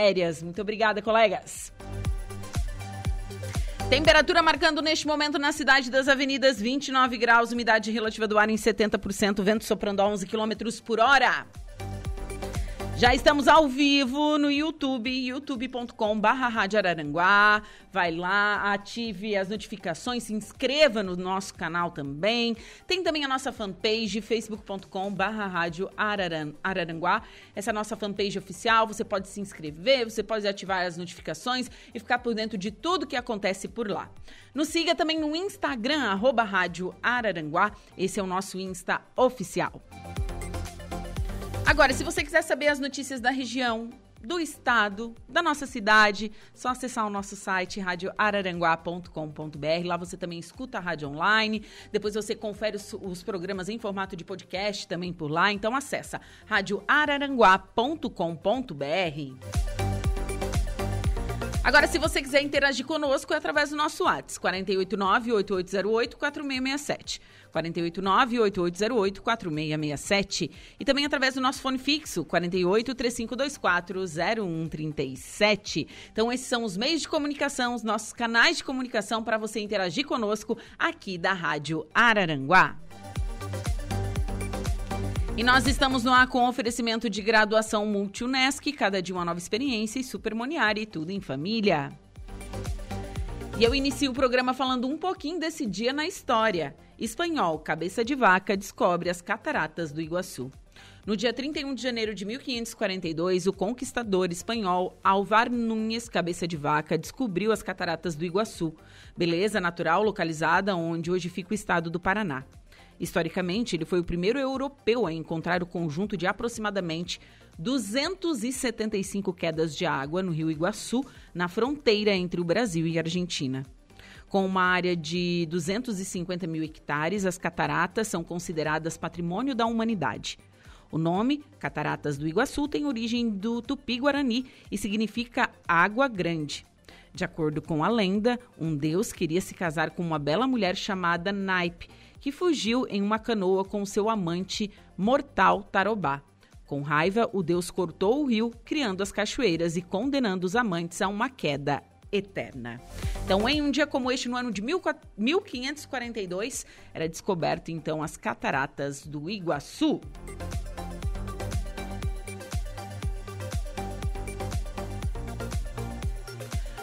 Férias. Muito obrigada, colegas. Temperatura marcando neste momento na cidade das avenidas 29 graus, umidade relativa do ar em 70%, vento soprando a 11 quilômetros por hora. Já estamos ao vivo no YouTube, youtube.com. Vai lá, ative as notificações, se inscreva no nosso canal também. Tem também a nossa fanpage, facebook.com. Essa é a nossa fanpage oficial, você pode se inscrever, você pode ativar as notificações e ficar por dentro de tudo que acontece por lá. Nos siga também no Instagram, arroba Rádio Araranguá. Esse é o nosso Insta oficial. Agora, se você quiser saber as notícias da região, do estado, da nossa cidade, só acessar o nosso site radioararanguá.com.br. Lá você também escuta a rádio online, depois você confere os, os, programas em formato de podcast também por lá. Então acessa radioararanguá.com.br. Agora, se você quiser interagir conosco, é através do nosso WhatsApp, 489-8808-4667. 489-8808-4667. E também através do nosso fone fixo, 48-3524-0137. Então, esses são os meios de comunicação, os nossos canais de comunicação para você interagir conosco aqui da Rádio Araranguá. E nós estamos no ar com oferecimento de graduação Multi-UNESC, cada dia uma nova experiência e Supermoniari, tudo em família. E eu inicio o programa falando um pouquinho desse dia na história. Espanhol, cabeça de vaca, descobre as cataratas do Iguaçu. No dia 31 de janeiro de 1542, o conquistador espanhol Alvar Núñez Cabeça de Vaca descobriu as cataratas do Iguaçu, beleza natural localizada onde hoje fica o estado do Paraná. Historicamente, ele foi o primeiro europeu a encontrar o conjunto de aproximadamente 275 quedas de água no rio Iguaçu, na fronteira entre o Brasil e a Argentina. Com uma área de 250 mil hectares, as cataratas são consideradas patrimônio da humanidade. O nome, Cataratas do Iguaçu, tem origem do tupi-guarani e significa água grande. De acordo com a lenda, um deus queria se casar com uma bela mulher chamada Naipe, que fugiu em uma canoa com seu amante mortal Tarobá. Com raiva, o deus cortou o rio, criando as cachoeiras e condenando os amantes a uma queda eterna. Então, em um dia como este, no ano de 1542, era descoberto então as cataratas do Iguaçu.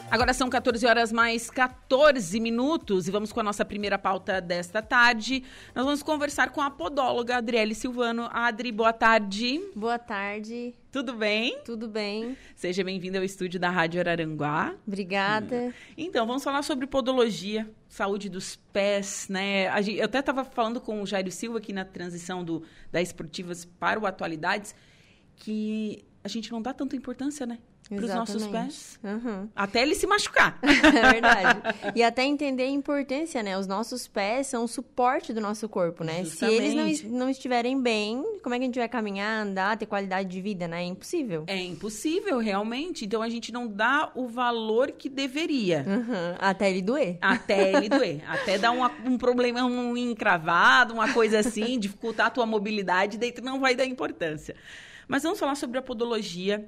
Agora são 14 horas mais 14 minutos e vamos com a nossa primeira pauta desta tarde. Nós vamos conversar com a podóloga Adriele Silvano. Adri, boa tarde. Boa tarde. Tudo bem? Tudo bem. Seja bem-vinda ao estúdio da Rádio Araranguá. Obrigada. Então, vamos falar sobre podologia, saúde dos pés, né? Eu até estava falando com o Jairo Silva aqui na transição do, da Esportivas para o Atualidades, que a gente não dá tanta importância, né? Para os nossos pés. Uhum. Até ele se machucar. é verdade. E até entender a importância, né? Os nossos pés são o suporte do nosso corpo, né? Justamente. Se eles não, não estiverem bem, como é que a gente vai caminhar, andar, ter qualidade de vida, né? É impossível. É impossível, realmente. Então a gente não dá o valor que deveria. Uhum. Até ele doer. Até ele doer. Até dar um, um problema, um encravado, uma coisa assim, dificultar a tua mobilidade, daí tu não vai dar importância. Mas vamos falar sobre a podologia.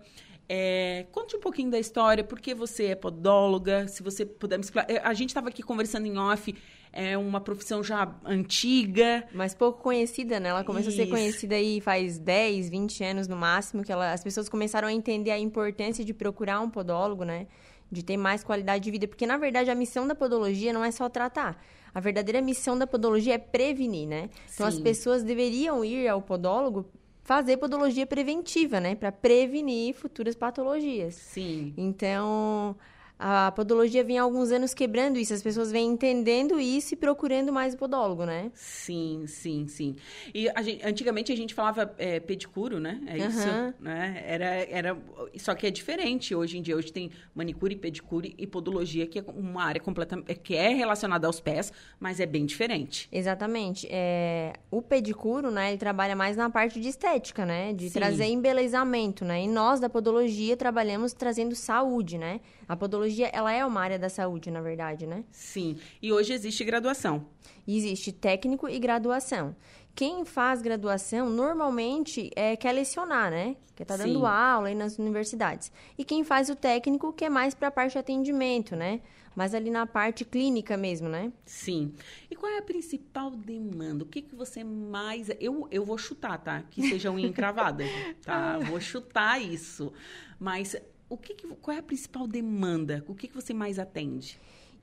É, conte um pouquinho da história, por que você é podóloga, se você puder me explicar. É, a gente estava aqui conversando em off, é uma profissão já antiga. Mas pouco conhecida, né? Ela começou Isso. a ser conhecida aí faz 10, 20 anos no máximo, que ela, as pessoas começaram a entender a importância de procurar um podólogo, né? De ter mais qualidade de vida. Porque, na verdade, a missão da podologia não é só tratar. A verdadeira missão da podologia é prevenir, né? Então, Sim. as pessoas deveriam ir ao podólogo fazer podologia preventiva, né? Para prevenir futuras patologias. Sim. Então, a podologia vem há alguns anos quebrando isso, as pessoas vêm entendendo isso e procurando mais podólogo, né? Sim, sim, sim. E a gente, antigamente a gente falava é, pedicuro, né? É isso, uhum. né? Era, era, só que é diferente hoje em dia. Hoje tem manicure, pedicure e podologia, que é uma área completamente, que é relacionada aos pés, mas é bem diferente. Exatamente. É, o pedicuro, né, ele trabalha mais na parte de estética, né? De sim. trazer embelezamento, né? E nós, da podologia, trabalhamos trazendo saúde, né? A podologia, ela é uma área da saúde, na verdade, né? Sim. E hoje existe graduação. Existe técnico e graduação. quem faz graduação normalmente é, quer lecionar, né? Quer estar tá dando aula aí nas universidades. E quem faz o técnico que é mais para a parte de atendimento, né? Mas ali na parte clínica mesmo, né? Sim. E qual é a principal demanda? O que, que você mais. Eu, eu vou chutar, tá? Que seja unha encravada, tá? Vou chutar isso. Mas o que, que qual é a principal demanda? O que, que você mais atende?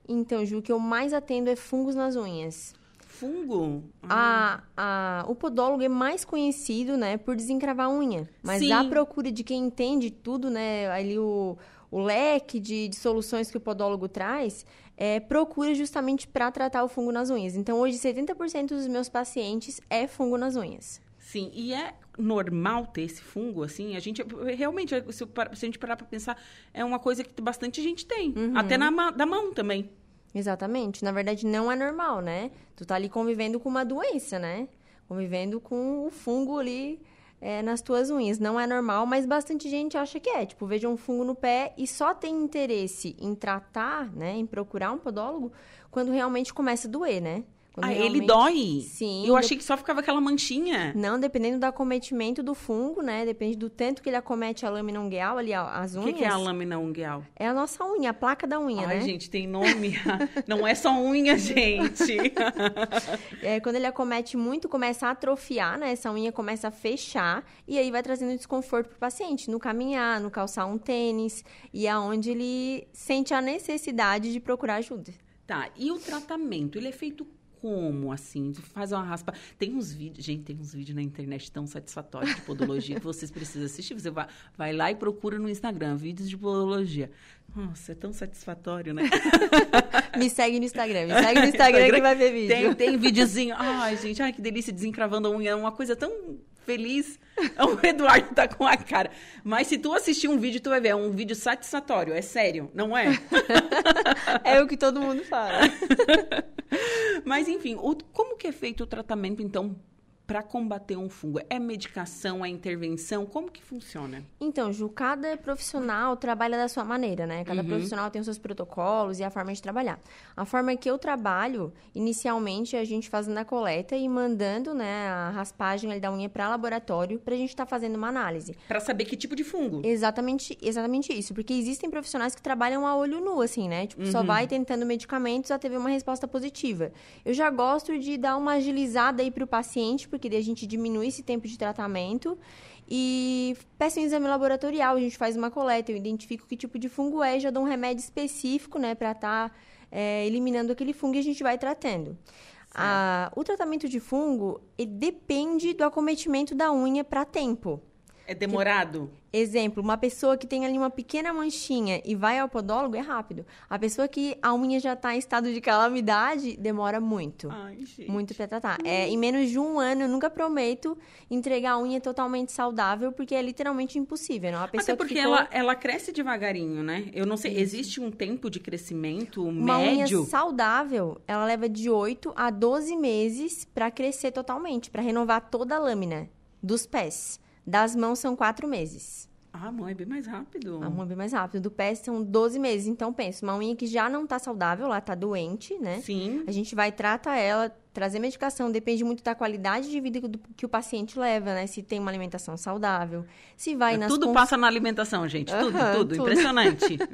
Então, Ju, o que eu mais atendo é fungos nas unhas. Fungo? Ah. A, a, o podólogo é mais conhecido, né, por desencravar a unha. Mas Sim. a procura de quem entende tudo, né, ali o, o leque de, de soluções que o podólogo traz, é, procura justamente para tratar o fungo nas unhas. Então, hoje, 70% dos meus pacientes é fungo nas unhas. Sim, e é normal ter esse fungo, assim? A gente, realmente, se, a gente parar para pensar, é uma coisa que bastante gente tem. Uhum. Até na da mão também. Exatamente. Na verdade, não é normal, né? Tu tá ali convivendo com uma doença, né? Convivendo com o fungo ali é, nas tuas unhas. Não é normal, mas bastante gente acha que é. Tipo, veja um fungo no pé e só tem interesse em tratar, né? Em procurar um podólogo quando realmente começa a doer, né? Quando ah, realmente... ele dói? Sim. Eu achei que só ficava aquela manchinha. Não, dependendo do acometimento do fungo, né? Depende do tanto que ele acomete a lâmina ungueal, ali, as unhas. O que, que, é a lâmina ungueal? É a nossa unha, a placa da unha, Ai, né? Ai, gente, tem nome. Não é só unha, gente. é, quando ele acomete muito, começa a atrofiar, né? Essa unha começa a fechar e aí vai trazendo desconforto pro paciente no caminhar, no calçar um tênis e é onde ele sente a necessidade de procurar ajuda. Tá, e o tratamento, ele é feito como, assim? Faz uma raspa. Tem uns vídeos, gente, tem uns vídeos na internet tão satisfatórios de podologia que vocês precisam assistir. Você vai, vai lá e procura no Instagram, vídeos de podologia. Nossa, é tão satisfatório, né? me segue no Instagram, me segue no Instagram que vai ver vídeo. Tem, tem videozinho. Ai, gente, ai, que delícia, desencravando a unha. É uma coisa tão feliz. O Eduardo tá com a cara. Mas se tu assistir um vídeo, tu vai ver. É um vídeo satisfatório. É sério, não é? é o que todo mundo fala. Mas, enfim, o, como que é feito o tratamento, então, para combater um fungo? É medicação, é intervenção? Como que funciona? Então, Ju, cada profissional trabalha da sua maneira, né? Cada uhum. profissional tem os seus protocolos e a forma de trabalhar. A forma que eu trabalho, inicialmente, é a gente fazendo a coleta e mandando, né, a raspagem ali da unha para laboratório para a gente estar tá fazendo uma análise. Para saber que tipo de fungo? Exatamente, exatamente isso. Porque existem profissionais que trabalham a olho nu, assim, né? Tipo, uhum. só vai tentando medicamentos até ver uma resposta positiva. Eu já gosto de dar uma agilizada aí para o paciente, porque daí a gente diminui esse tempo de tratamento. E peço um exame laboratorial, a gente faz uma coleta, eu identifico que tipo de fungo é, já dou um remédio específico, né, para estar tá, é, eliminando aquele fungo e a gente vai tratando. Ah, o tratamento de fungo depende do acometimento da unha para tempo. É demorado? Que, exemplo, uma pessoa que tem ali uma pequena manchinha e vai ao podólogo é rápido. A pessoa que a unha já está em estado de calamidade demora muito. Ai, gente. Muito para tratar. É, em menos de um ano, eu nunca prometo entregar a unha totalmente saudável, porque é literalmente impossível. Não? A pessoa Até porque ficou... ela, ela cresce devagarinho, né? Eu não sei, existe um tempo de crescimento uma médio? Unha saudável, ela leva de 8 a 12 meses para crescer totalmente, para renovar toda a lâmina dos pés. Das mãos são quatro meses. Ah, a mão é bem mais rápido. A mão é bem mais rápido. Do pé são 12 meses. Então, pensa, uma unha que já não tá saudável, ela tá doente, né? Sim. A gente vai tratar ela, trazer medicação. Depende muito da qualidade de vida que o paciente leva, né? Se tem uma alimentação saudável, se vai nas... Tudo cons... passa na alimentação, gente. Tudo, tudo. tudo. Impressionante.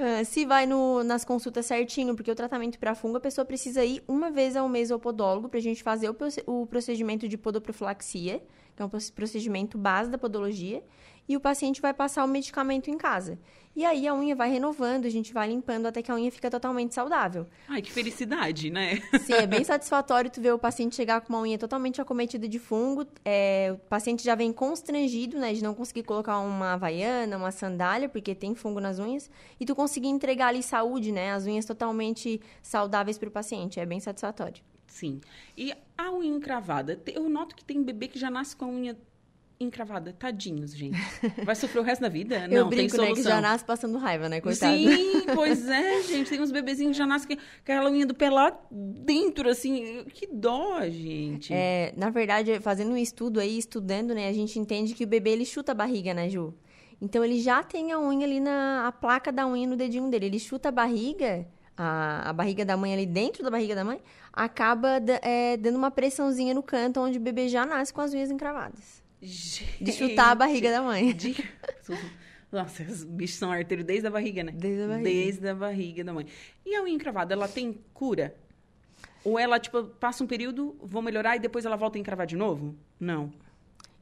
Ah, se vai no, nas consultas certinho, porque o tratamento para fungo, a pessoa precisa ir uma vez ao mês ao podólogo pra gente fazer o, o procedimento de podoprofilaxia, é um procedimento base da podologia, e o paciente vai passar o medicamento em casa. E aí a unha vai renovando, a gente vai limpando até que a unha fica totalmente saudável. Ai, que felicidade, né? Sim, é bem satisfatório tu ver o paciente chegar com uma unha totalmente acometida de fungo. É, o paciente já vem constrangido, né, de não conseguir colocar uma havaiana, uma sandália, porque tem fungo nas unhas, e tu conseguir entregar ali saúde, né, as unhas totalmente saudáveis para o paciente. É bem satisfatório. Sim. E a unha encravada, eu noto que tem bebê que já nasce com a unha encravada. Tadinhos, gente. Vai sofrer o resto da vida? Eu Não, brinco, tem solução. né, que já nasce passando raiva, né, coitado. Sim, pois é, gente. Tem uns bebezinhos que já nascem com aquela unha do pé lá dentro, assim. Que dó, gente. É, na verdade, fazendo um estudo aí, estudando, né, a gente entende que o bebê, ele chuta a barriga, né, Ju? Então, ele já tem a unha ali na... a placa da unha no dedinho dele. Ele chuta a barriga a, a barriga da mãe ali dentro da barriga da mãe, acaba é, dando uma pressãozinha no canto onde o bebê já nasce com as unhas encravadas. Gente, de chutar a barriga da mãe. De... Nossa, os bichos são arteiros desde a barriga, né? Desde a barriga. Desde a barriga da mãe. E a unha encravada, ela tem cura? Ou ela, tipo, passa um período, vou melhorar e depois ela volta a encravar de novo? Não.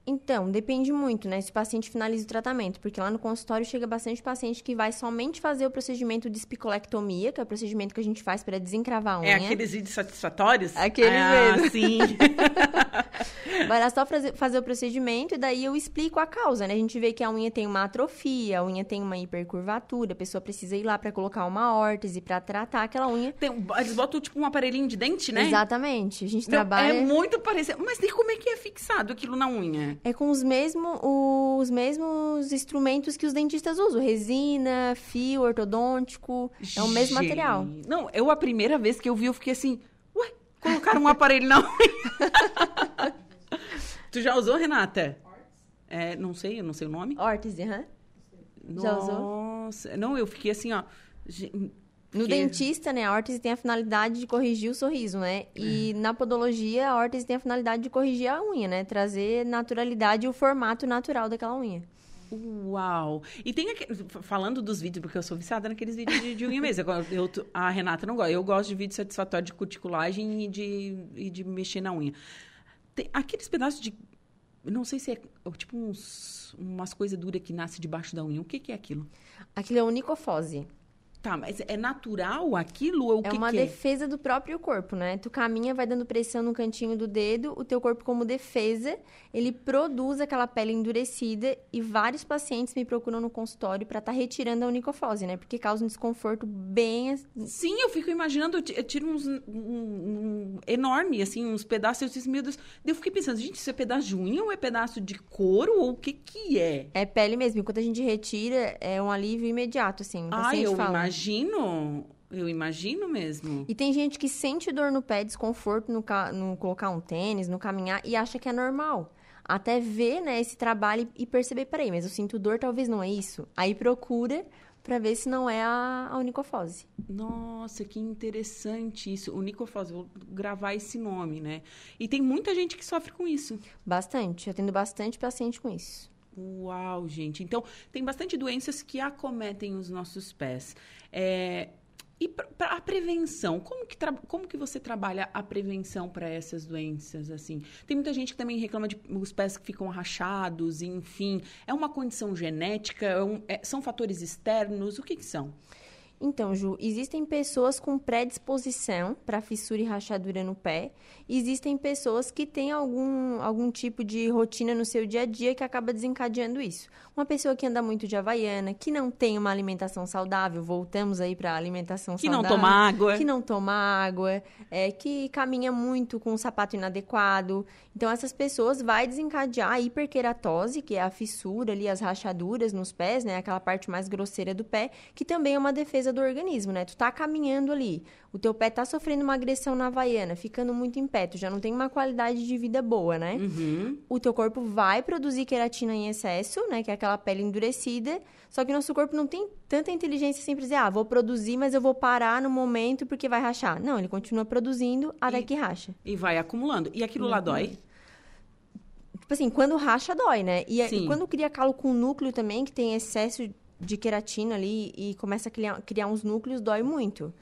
Então, depende muito, né? Se o paciente finaliza o tratamento, porque lá no consultório chega bastante paciente que vai somente fazer o procedimento de espicolectomia, que é o procedimento que a gente faz para desencravar a é unha. É aqueles vídeos satisfatórios? Aqueles ah, mesmo. sim. vai lá só fazer, o procedimento e daí eu explico a causa, né? A gente vê que a unha tem uma atrofia, a unha tem uma hipercurvatura, a pessoa precisa ir lá para colocar uma órtese para tratar aquela unha. Tem, eles botam tipo um aparelhinho de dente, né? Exatamente. A gente Não, trabalha... É muito parecido. Mas e como é que é fixado aquilo na unha? É com os, mesmo, os mesmos instrumentos que os dentistas usam. Resina, fio ortodôntico. É o mesmo Gente. material. Não, eu a primeira vez que eu vi, eu fiquei assim... Colocaram um aparelho na unha. tu já usou, Renata? É, não sei, eu não sei o nome. Órtese, aham. Já usou? Nossa, não, eu fiquei assim, ó... No que... dentista, né, a órtese tem a finalidade de corrigir o sorriso, né? E é. na podologia, a órtese tem a finalidade de corrigir a unha, né? Trazer naturalidade e o formato natural daquela unha. Uau! E tem aquele, falando dos vídeos, porque eu sou viciada naqueles vídeos de, de unha mesmo. Eu, a Renata não gosta. Eu gosto de vídeo satisfatório de cuticulagem e de, e de mexer na unha. Tem aqueles pedaços de. Não sei se é tipo uns, umas coisas duras que nasce debaixo da unha. O que, que é aquilo? Aquilo é onicofose. Tá, mas é natural aquilo ou o é que uma que defesa é? do próprio corpo, né? Tu caminha, vai dando pressão no cantinho do dedo, o teu corpo como defesa, ele produz aquela pele endurecida e vários pacientes me procuram no consultório para estar tá retirando a unicofose, né? Porque causa um desconforto bem... Sim, eu fico imaginando, eu tiro uns um, um, enorme, assim, uns pedaços, eu disse, meu Deus, eu fiquei pensando, gente, isso é pedaço de unha ou é pedaço de couro ou o que que é? É pele mesmo, enquanto a gente retira, é um alívio imediato, assim, o Ai, eu fala. imagino imagino. Eu imagino mesmo. E tem gente que sente dor no pé, desconforto no, no colocar um tênis, no caminhar, e acha que é normal. Até ver, né, esse trabalho e perceber, peraí, mas eu sinto dor, talvez não é isso. Aí procura para ver se não é a, a unicofose. Nossa, que interessante isso. Unicofose, vou gravar esse nome, né? E tem muita gente que sofre com isso. Bastante, eu tendo bastante paciente com isso. Uau, gente. Então, tem bastante doenças que acometem os nossos pés. É, e para a prevenção, como que, como que você trabalha a prevenção para essas doenças, assim? Tem muita gente que também reclama de os pés que ficam rachados, enfim. É uma condição genética? É um, é, são fatores externos? O que, que são? Então, Ju, existem pessoas com predisposição para fissura e rachadura no pé. Existem pessoas que têm algum, algum tipo de rotina no seu dia a dia que acaba desencadeando isso. Uma pessoa que anda muito de havaiana, que não tem uma alimentação saudável, voltamos aí para a alimentação que saudável. Que não toma água. Que não toma água, é, que caminha muito com um sapato inadequado. Então, essas pessoas vai desencadear a hiperqueratose, que é a fissura ali, as rachaduras nos pés, né? Aquela parte mais grosseira do pé, que também é uma defesa do organismo, né? Tu tá caminhando ali, o teu pé tá sofrendo uma agressão na havaiana, ficando muito em pé, tu já não tem uma qualidade de vida boa, né? Uhum. O teu corpo vai produzir queratina em excesso, né? Que é aquela pele endurecida, só que o nosso corpo não tem tanta inteligência assim pra dizer, ah, vou produzir, mas eu vou parar no momento porque vai rachar. Não, ele continua produzindo até e, que racha. E vai acumulando. E aquilo uhum. lá dói? Tipo assim, quando racha, dói, né? E, e, quando cria calo com núcleo também, que tem excesso de queratina ali e começa a criar, criar uns núcleos, dói muito.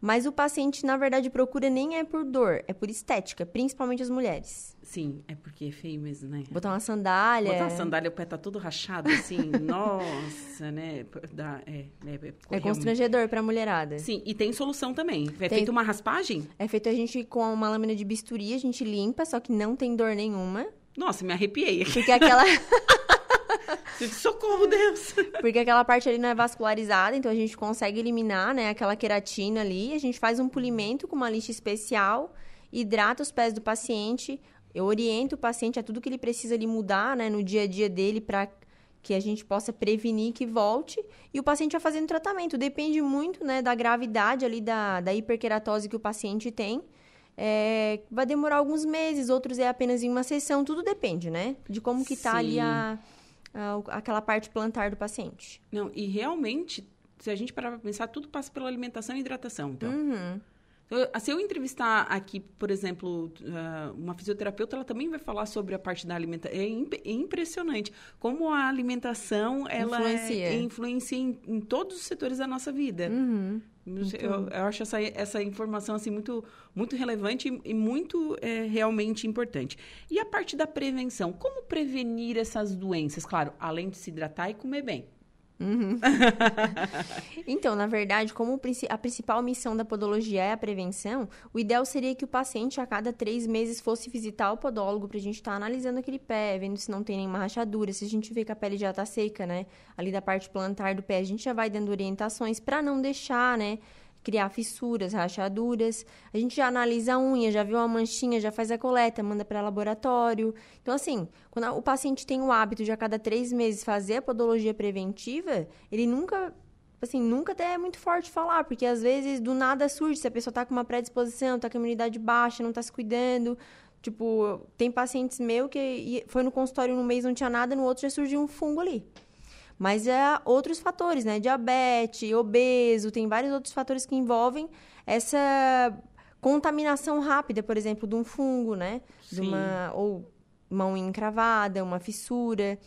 Mas o paciente, na verdade, procura nem é por dor, é por estética, principalmente as mulheres. Sim, é porque é feio mesmo, né? Botar uma sandália. Botar uma sandália, o pé tá todo rachado, assim, nossa, né? Dá, é, é, é constrangedor pra mulherada. Sim, e tem solução tambem. É tem... feito uma raspagem? É feito a gente com uma lâmina de bisturi, a gente limpa, só que não tem dor nenhuma. Nossa, me arrepiei. Porque aquela. Socorro, Deus! Porque aquela parte ali não é vascularizada, então a gente consegue eliminar, né, aquela queratina ali. A gente faz um polimento com uma lixa especial, hidrata os pés do paciente. Eu oriento o paciente a tudo que ele precisa ali mudar, né, no dia a dia dele para que a gente possa prevenir que volte. E o paciente vai fazendo tratamento. Depende muito, né, da gravidade ali da, da hiperqueratose que o paciente tem. É, vai demorar alguns meses, outros é apenas em uma sessão, tudo depende, né? De como que tá Sim. ali a, a, aquela parte plantar do paciente. Não, e realmente se a gente parar para pensar, tudo passa pela alimentação e hidratação, então. Uhum. Eu, se eu entrevistar aqui, por exemplo, uma fisioterapeuta, ela também vai falar sobre a parte da alimentação. É, imp é impressionante como a alimentação ela influencia, é, influencia em, em, todos os setores da nossa vida. Uhum. Eu, eu, acho essa, essa informação assim muito, muito relevante e, e muito é, realmente importante. E a parte da prevenção, como prevenir essas doenças? Claro, além de se hidratar e comer bem. Uhum. então, na verdade, como a principal missão da podologia é a prevenção, o ideal seria que o paciente a cada três meses fosse visitar o podólogo para a gente estar tá analisando aquele pé, vendo se não tem nenhuma rachadura, se a gente vê que a pele já está seca, né? Ali da parte plantar do pé, a gente já vai dando orientações para não deixar, né? Criar fissuras, rachaduras. A gente já analisa a unha, já viu uma manchinha, já faz a coleta, manda para laboratório. Então, assim, quando o paciente tem o hábito de a cada três meses fazer a podologia preventiva, ele nunca assim, nunca até é muito forte falar, porque às vezes do nada surge, se a pessoa tá com uma predisposição, tá com a imunidade baixa, não tá se cuidando. Tipo, tem pacientes meu que foi no consultório num mês não tinha nada, no outro já surgiu um fungo ali. Mas é outros fatores, né? Diabetes, obeso, tem vários outros fatores que envolvem essa contaminação rápida, por exemplo, de um fungo, né? De uma, ou unha encravada, uma fissura.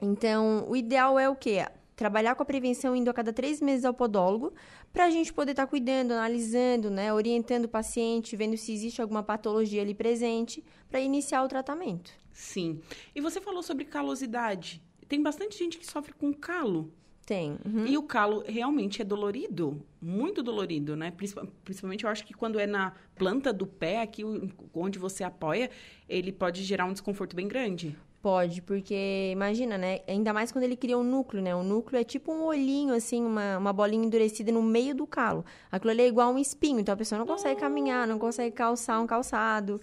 Então, o ideal é o quê? Trabalhar com a prevenção indo a cada três meses ao podólogo, para a gente poder estar tá cuidando, analisando, né, orientando o paciente, vendo se existe alguma patologia ali presente, para iniciar o tratamento. Sim. E você falou sobre calosidade tem bastante gente que sofre com calo. Tem. Uhum. E o calo realmente é dolorido, muito dolorido, né? Principalmente eu acho que quando é na planta do pé, aqui onde você apoia, ele pode gerar um desconforto bem grande. Pode, porque imagina, né? Ainda mais quando ele cria um núcleo, né? O núcleo é tipo um olhinho, assim, uma, uma bolinha endurecida no meio do calo. Aquilo ali é igual um espinho, então a pessoa não consegue oh. caminhar, não consegue calçar um calçado.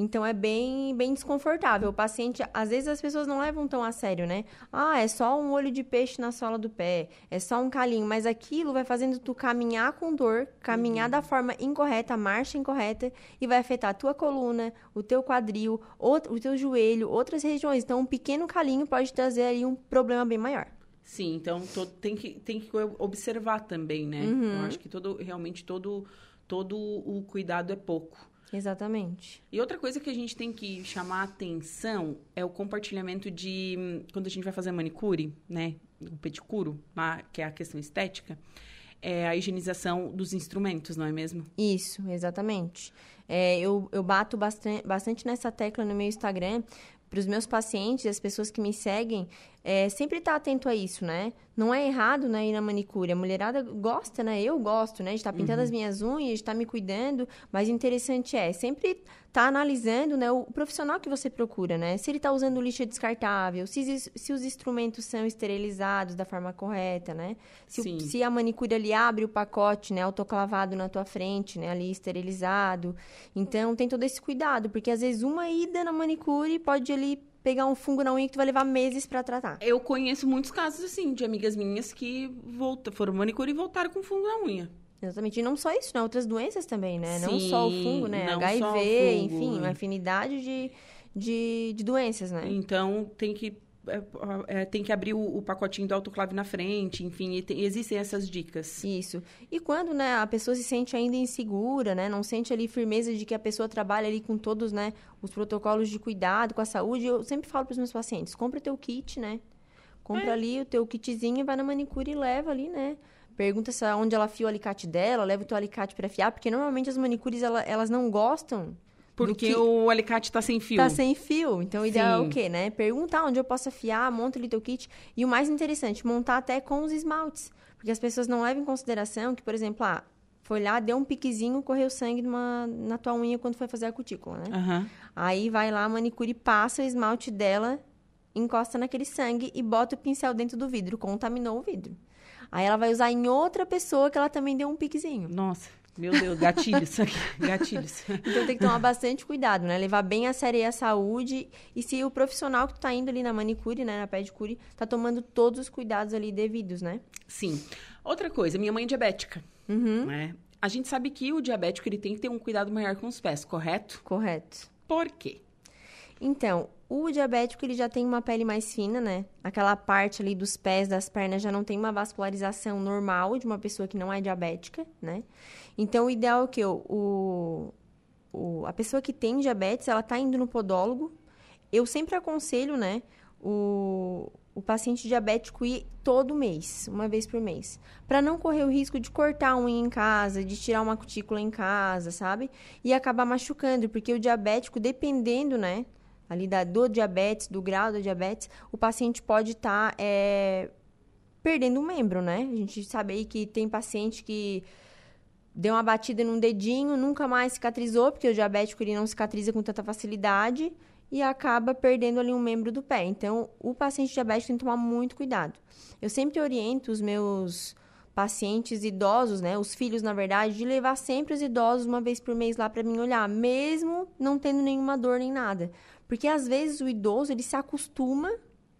Então é bem, bem desconfortável. O paciente, às vezes as pessoas não levam tão a sério, né? Ah, é só um olho de peixe na sola do pé, é só um calinho, mas aquilo vai fazendo tu caminhar com dor, caminhar uhum. da forma incorreta, marcha incorreta e vai afetar a tua coluna, o teu quadril, outro, o teu joelho, outras regiões. Então um pequeno calinho pode trazer aí um problema bem maior. Sim, então todo, tem, que, tem que observar também, né? Uhum. Eu acho que todo, realmente todo, todo o cuidado é pouco. Exatamente. E outra coisa que a gente tem que chamar atenção é o compartilhamento de. Quando a gente vai fazer manicure, né? O pedicuro, que é a questão estética, é a higienização dos instrumentos, não é mesmo? Isso, exatamente. É, eu, eu bato bastante, bastante nessa tecla no meu Instagram, para os meus pacientes, as pessoas que me seguem, é, sempre estar tá atento a isso, né? Não é errado, né, ir na manicure. A mulherada gosta, né? Eu gosto, né? De estar tá pintando uhum. as minhas unhas, de estar tá me cuidando. Mas o interessante é sempre estar tá analisando, né? O profissional que você procura, né? Se ele está usando lixo descartável, se, se os instrumentos são esterilizados da forma correta, né? Se, se a manicure ali abre o pacote, né? Autoclavado na tua frente, né? Ali esterilizado. Então, tem todo esse cuidado. Porque, às vezes, uma ida na manicure pode ali pegar um fungo na unha que tu vai levar meses para tratar. Eu conheço muitos casos, assim, de amigas minhas que volta, foram manicure e voltaram com fungo na unha. Exatamente. E não só isso, né? Outras doenças também, né? Sim, não só o fungo, né? HIV, fungo, enfim, uma infinidade de, de, de doenças, né? Então, tem que é, é, tem que abrir o, o, pacotinho do autoclave na frente, enfim, tem, existem essas dicas. Isso. E quando, né, a pessoa se sente ainda insegura, né, não sente ali firmeza de que a pessoa trabalha ali com todos, né, os protocolos de cuidado com a saúde, eu sempre falo para os meus pacientes, compra teu kit, né, compra é. ali o teu kitzinho, vai na manicure e leva ali, né, pergunta se onde ela afia o alicate dela, leva o teu alicate para afiar, porque normalmente as manicures, ela, elas não gostam porque que... o alicate está sem fio. Está sem fio. Então, o ideal é o quê, né? Perguntar onde eu posso afiar, monta ali teu kit. E o mais interessante, montar até com os esmaltes. Porque as pessoas não levam em consideração que, por exemplo, ah, foi lá, deu um piquezinho, correu sangue numa, na tua unha quando foi fazer a cutícula, né? Uhum. Aí vai lá, a manicure passa o esmalte dela, encosta naquele sangue e bota o pincel dentro do vidro, contaminou o vidro. Aí ela vai usar em outra pessoa que ela também deu um piquezinho. Nossa. Meu Deus, gatilhos. gatilhos. Então tem que tomar bastante cuidado, né? Levar bem a sério a saúde. E se o profissional que tu tá indo ali na manicure, né, na pedicure, tá tomando todos os cuidados ali devidos, né? Sim. Outra coisa, minha mãe é diabética. Uhum. Né? A gente sabe que o diabético ele tem que ter um cuidado maior com os pés, correto? Correto. Por quê? Então, o diabético ele já tem uma pele mais fina, né? Aquela parte ali dos pés, das pernas já não tem uma vascularização normal de uma pessoa que não é diabética, né? Então, o ideal é que o, o, a pessoa que tem diabetes, ela tá indo no podólogo. Eu sempre aconselho, né, o, o paciente diabético ir todo mês, uma vez por mês, para não correr o risco de cortar um em casa, de tirar uma cutícula em casa, sabe? E acabar machucando, porque o diabético, dependendo, né, ali da, do diabetes, do grau do diabetes, o paciente pode estar tá, é, perdendo um membro, né? A gente sabe aí que tem paciente que deu uma batida num dedinho, nunca mais cicatrizou, porque o diabético ele não cicatriza com tanta facilidade e acaba perdendo ali um membro do pé. Então, o paciente diabético tem que tomar muito cuidado. Eu sempre oriento os meus pacientes idosos, né, os filhos, na verdade, de levar sempre os idosos uma vez por mês lá para mim olhar, mesmo não tendo nenhuma dor nem nada. Porque às vezes o idoso, ele se acostuma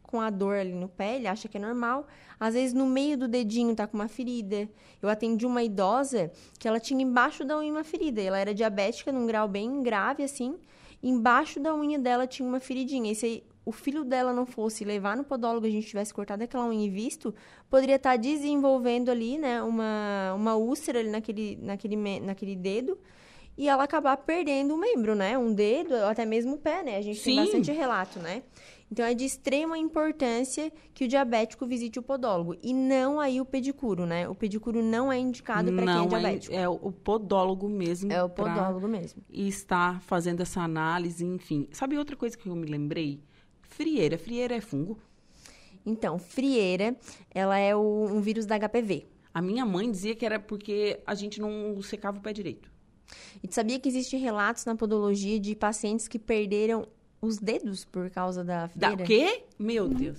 com a dor ali no pé, ele acha que é normal. Às vezes no meio do dedinho tá com uma ferida. Eu atendi uma idosa que ela tinha embaixo da unha uma ferida. Ela era diabética num grau bem grave assim. Embaixo da unha dela tinha uma feridinha. E se o filho dela não fosse levar no podólogo, a gente tivesse cortado aquela unha e visto, poderia estar tá desenvolvendo ali, né, uma, uma úlcera ali naquele, naquele, naquele dedo e ela acabar perdendo um membro, né? Um dedo, ou até mesmo o pé, né? A gente Sim. tem bastante relato, né? Então, é de extrema importância que o diabético visite o podólogo. E não aí o pedicuro, né? O pedicuro não é indicado para quem é, é diabético. É, é, o podólogo mesmo. É o podólogo mesmo. E está fazendo essa análise, enfim. Sabe outra coisa que eu me lembrei? Frieira. Frieira é fungo? Então, frieira, ela é o, um vírus da HPV. A minha mãe dizia que era porque a gente não secava o pé direito. E tu sabia que existem relatos na podologia de pacientes que perderam os dedos por causa da feira. Da quê? Meu. Deus.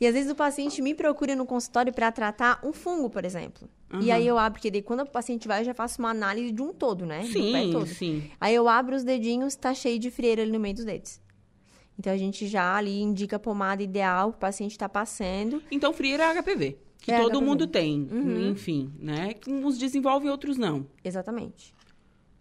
E às vezes o paciente me procura no consultório para tratar um fungo, por exemplo. Uhum. E aí eu abro, porque daí quando o paciente vai, eu já faço uma análise de um todo, né? Sim, todo. sim. Aí eu abro os dedinhos, tá cheio de frieira ali no meio dos dedos. Então a gente já ali indica a pomada ideal que o paciente está passando. Então frieira é HPV, que é todo HPV. mundo tem, uhum. enfim, né? Uns desenvolvem, outros não. Exatamente.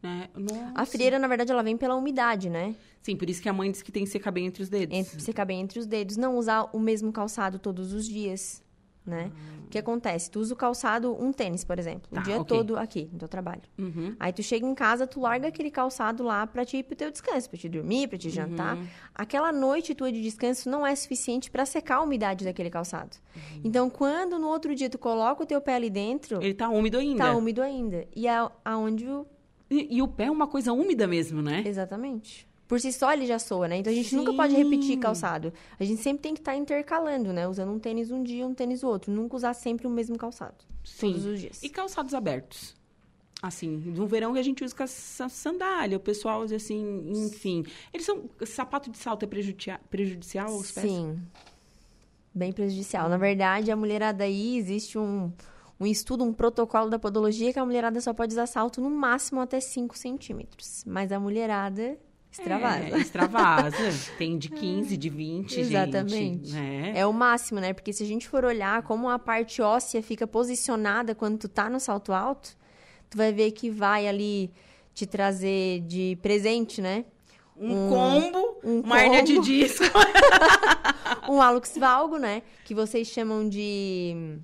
Né? A frieira, na verdade, ela vem pela umidade, né? Sim, por isso que a mãe diz que tem que secar bem entre os dedos. Entre, secar bem entre os dedos. Não usar o mesmo calçado todos os dias, né? Hum. O que acontece? Tu usa o calçado, um tênis, por exemplo, tá, o dia okay. todo aqui, no teu trabalho. Uhum. Aí tu chega em casa, tu larga aquele calçado lá pra te ir pro teu descanso, pra te dormir, pra te jantar. Uhum. Aquela noite tua de descanso não é suficiente para secar a umidade daquele calçado. Uhum. Então, quando no outro dia tu coloca o teu pé ali dentro... Ele tá úmido ainda. Tá úmido ainda. E é aonde o e, e, o pé é uma coisa úmida mesmo, né? Exatamente. Por si só ele já soa, né? Então a gente Sim. nunca pode repetir calçado. A gente sempre tem que estar tá intercalando, né? Usando um tênis um dia, um tênis o outro. Nunca usar sempre o mesmo calçado. Sim. Todos os dias. E calçados abertos? Assim, no verão que a gente usa com a sandália, o pessoal usa assim, enfim. Eles são. Sapato de salto é prejudicial, prejudicial aos pés? Sim. Bem prejudicial. Na verdade, a mulherada aí existe um um estudo, um protocolo da podologia que a mulherada só pode usar salto no máximo até 5 centímetros. Mas a mulherada extravasa. É, extravasa. Tem de 15, de 20, Exatamente. Gente, né? É o máximo, né? Porque se a gente for olhar como a parte óssea fica posicionada quando tu tá no salto alto, tu vai ver que vai ali te trazer de presente, né? Um, um combo, um uma hernia de disco. um hálux valgo, né? Que vocês chamam de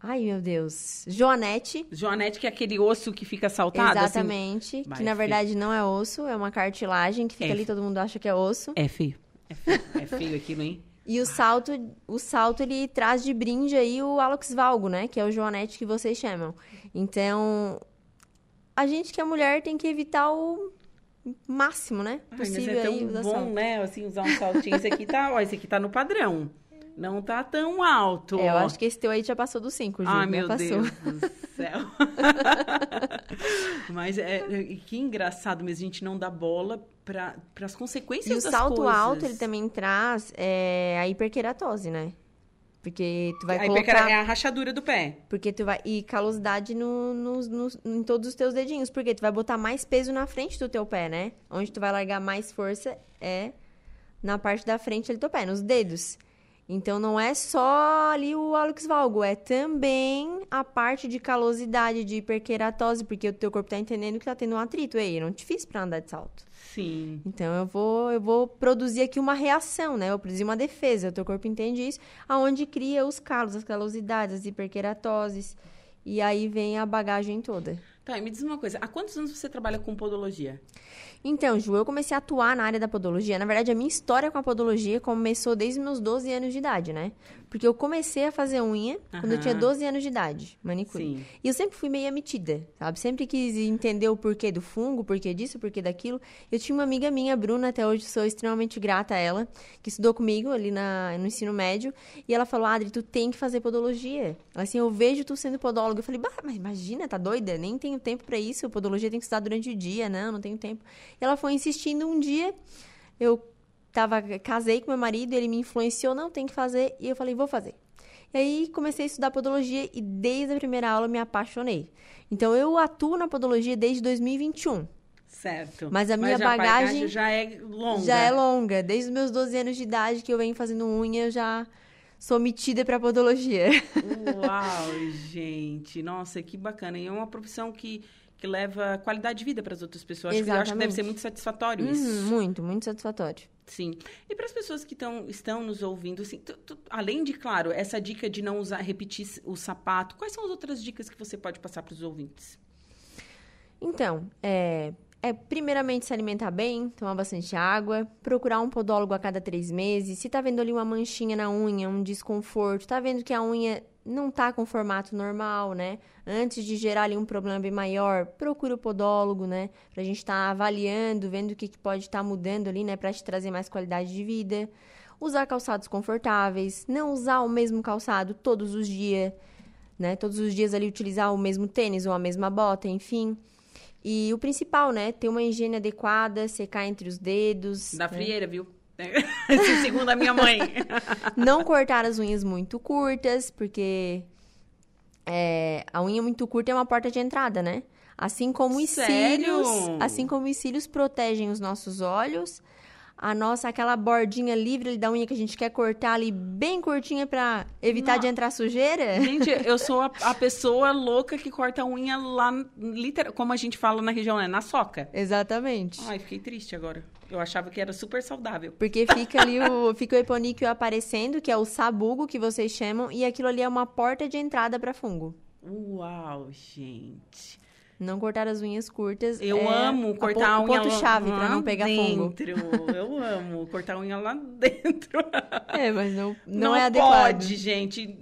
Ai, meu Deus. Joanete. Joanete, que é aquele osso que fica saltado? Assim? Exatamente. Assim... que na verdade não é osso, é uma cartilagem que fica é ali, todo mundo acha que é osso. É feio. É feio, é feio aquilo, hein? E o salto, o salto, ele traz de brinde aí o Alex Valgo, né? Que é o Joanete que vocês chamam. Então, a gente que é mulher tem que evitar o máximo, né? Possível Ai, mas é tão aí, bom, né? Assim, usar um saltinho. Esse aqui tá, ó, esse aqui tá no padrão. Não tá tão alto. É, eu acho que esse teu aí já passou dos 5, Ju. Ai, meu passou. Deus do céu. Mas é, que engraçado mesmo, a gente não dá bola para as consequências das coisas. E o salto alto, ele também traz é, a hiperqueratose, né? Porque tu vai a colocar... é a rachadura do pé. Porque tu vai... E calosidade no, no, no, em todos os teus dedinhos. Porque tu vai botar mais peso na frente do teu pé, né? Onde tu vai largar mais força é na parte da frente do teu pé, nos dedos. Então não é só ali o hálux valgo, é também a parte de calosidade, de hiperqueratose, porque o teu corpo tá entendendo que tá tendo um atrito. Ei, não te fiz pra andar de salto. Sim. Então eu vou, eu vou produzir aqui uma reação, né? Eu vou produzir uma defesa. O teu corpo entende isso, aonde cria os calos, as calosidades, as hiperqueratoses. E aí vem a bagagem toda. Tá, e me diz uma coisa, há quantos anos você trabalha com podologia? Então, Ju, eu comecei a atuar na área da podologia. Na verdade, a minha história com a podologia começou desde meus 12 anos de idade, né? Porque eu comecei a fazer unha quando eu tinha 12 anos de idade, manicure. Sim. E eu sempre fui meio metida, sabe? Sempre quis entender o porquê do fungo, o porquê disso, o porquê daquilo. Eu tinha uma amiga minha, Bruna, até hoje sou extremamente grata a ela, que estudou comigo ali na, no ensino médio. E ela falou, Adri, tu tem que fazer podologia. Assim, eu vejo tu sendo podóloga. Eu falei, bah, mas imagina, tá doida? Nem tenho tempo para isso. Podologia tem que estudar durante o dia. Não, não tenho tempo. Ela foi insistindo um dia. Eu tava, casei com meu marido, ele me influenciou, não, tem que fazer, e eu falei, vou fazer. E aí comecei a estudar podologia e desde a primeira aula me apaixonei. Então eu atuo na podologia desde 2021. Certo. Mas a minha Mas bagagem, bagagem já é longa. Já é longa. Desde os meus 12 anos de idade que eu venho fazendo unha, eu já sou metida para podologia. Uau, gente. Nossa, que bacana. E é uma profissão que que leva qualidade de vida para as outras pessoas. Acho que, eu acho que deve ser muito satisfatório uhum, isso. Muito, muito satisfatório. Sim. E para as pessoas que tão, estão nos ouvindo, assim, tu, tu, além de, claro, essa dica de não usar, repetir o sapato, quais são as outras dicas que você pode passar para os ouvintes? Então, é, é primeiramente se alimentar bem, tomar bastante água, procurar um podólogo a cada três meses. Se tá vendo ali uma manchinha na unha, um desconforto, tá vendo que a unha não tá com formato normal, né? Antes de gerar ali um problema bem maior, procura o podólogo, né? Pra gente estar tá avaliando, vendo o que, que pode estar tá mudando ali, né? Pra te trazer mais qualidade de vida. Usar calçados confortáveis, não usar o mesmo calçado todos os dias, né? Todos os dias ali utilizar o mesmo tênis ou a mesma bota, enfim. E o principal, né? Ter uma higiene adequada, secar entre os dedos. Da né? frieira, viu? Segundo a minha mãe. Não cortar as unhas muito curtas, porque é, a unha muito curta é uma porta de entrada, né? Assim como os Sério? cílios, assim como os cílios protegem os nossos olhos, a nossa aquela bordinha livre da unha que a gente quer cortar ali bem curtinha para evitar Não. de entrar sujeira. Gente, eu sou a, a, pessoa louca que corta a unha lá, literal, como a gente fala na região, né? Na soca. Exatamente. Ai, fiquei triste agora. Eu achava que era super saudável. Porque fica ali o, fica o eponíquio aparecendo, que é o sabugo que vocês chamam, e aquilo ali é uma porta de entrada para fungo. Uau, gente. Não cortar as unhas curtas. Eu é amo cortar a, a unha ponto chave para não pegar dentro. Eu amo cortar a unha lá dentro. É, mas não, não, não é adequado. pode, gente.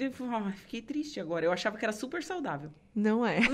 fiquei triste agora. Eu achava que era super saudável. Não é.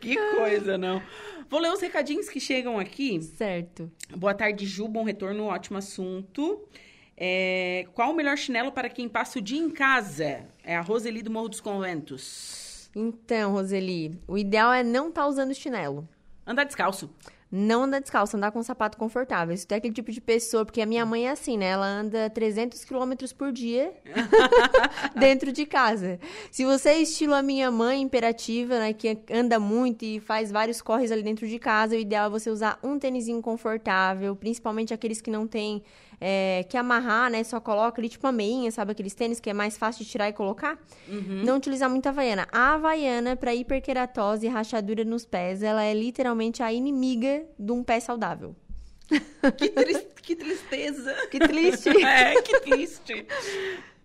que coisa, não. Vou ler os recadinhos que chegam aqui. Certo. Boa tarde, Ju. Bom retorno, ótimo assunto. É, qual o melhor chinelo para quem passa o dia em casa? É a Roseli do Morro dos Conventos. Então, Roseli, o ideal é não estar tá usando chinelo. Andar descalço. Não andar descalço, andar com um sapato confortável. Se tu é aquele tipo de pessoa, porque a minha mãe é assim, né? Ela anda 300 quilômetros por dia dentro de casa. Se você é estilo a minha mãe, imperativa, né? Que anda muito e faz vários corres ali dentro de casa, o ideal é você usar um tênisinho confortável, principalmente aqueles que não tem é, que amarrar, né? Só coloca ali tipo uma meinha, sabe? Aqueles tênis que é mais fácil de tirar e colocar. Uhum. Não utilizar muita havaiana. A havaiana, para hiperqueratose e rachadura nos pés, ela é literalmente a inimiga de um pé saudável. Que, tri que tristeza. Que triste. é, que triste.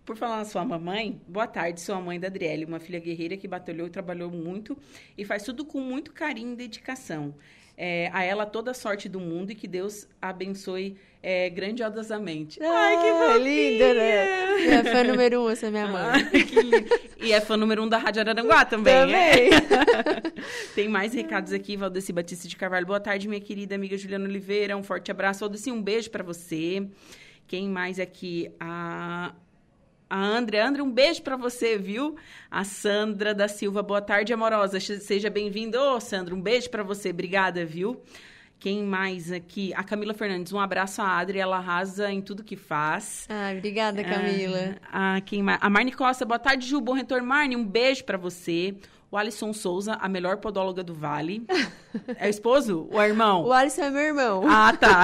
Por falar na sua mamãe, boa tarde, sou a mãe da Adriele, uma filha guerreira que batalhou e trabalhou muito e faz tudo com muito carinho e dedicação. É, a ela toda a sorte do mundo e que Deus abençoe é, grandiosamente. Ai, que ah, linda, né? É fã número um, essa é minha mãe. e é fã número um da Rádio Araranguá também. Também. Tem mais recados aqui, Valdeci Batista de Carvalho. Boa tarde, minha querida amiga Juliana Oliveira. Um forte abraço. Valdeci, um beijo para você. Quem mais aqui? A a André. André, um beijo para você, viu? A Sandra da Silva, boa tarde, amorosa. Seja bem-vindo. Ô, oh, Sandra, um beijo para você. Obrigada, viu? Quem mais aqui? A Camila Fernandes. Um abraço à Adri, ela arrasa em tudo que faz. Ah, obrigada, Camila. Ah, a, quem mais? a Marne Costa. Boa tarde, Ju. Bom retorno, Marne. Um beijo para você. O Alisson Souza, a melhor podóloga do Vale. É o esposo ou é irmão? O Alisson é meu irmão. Ah, tá.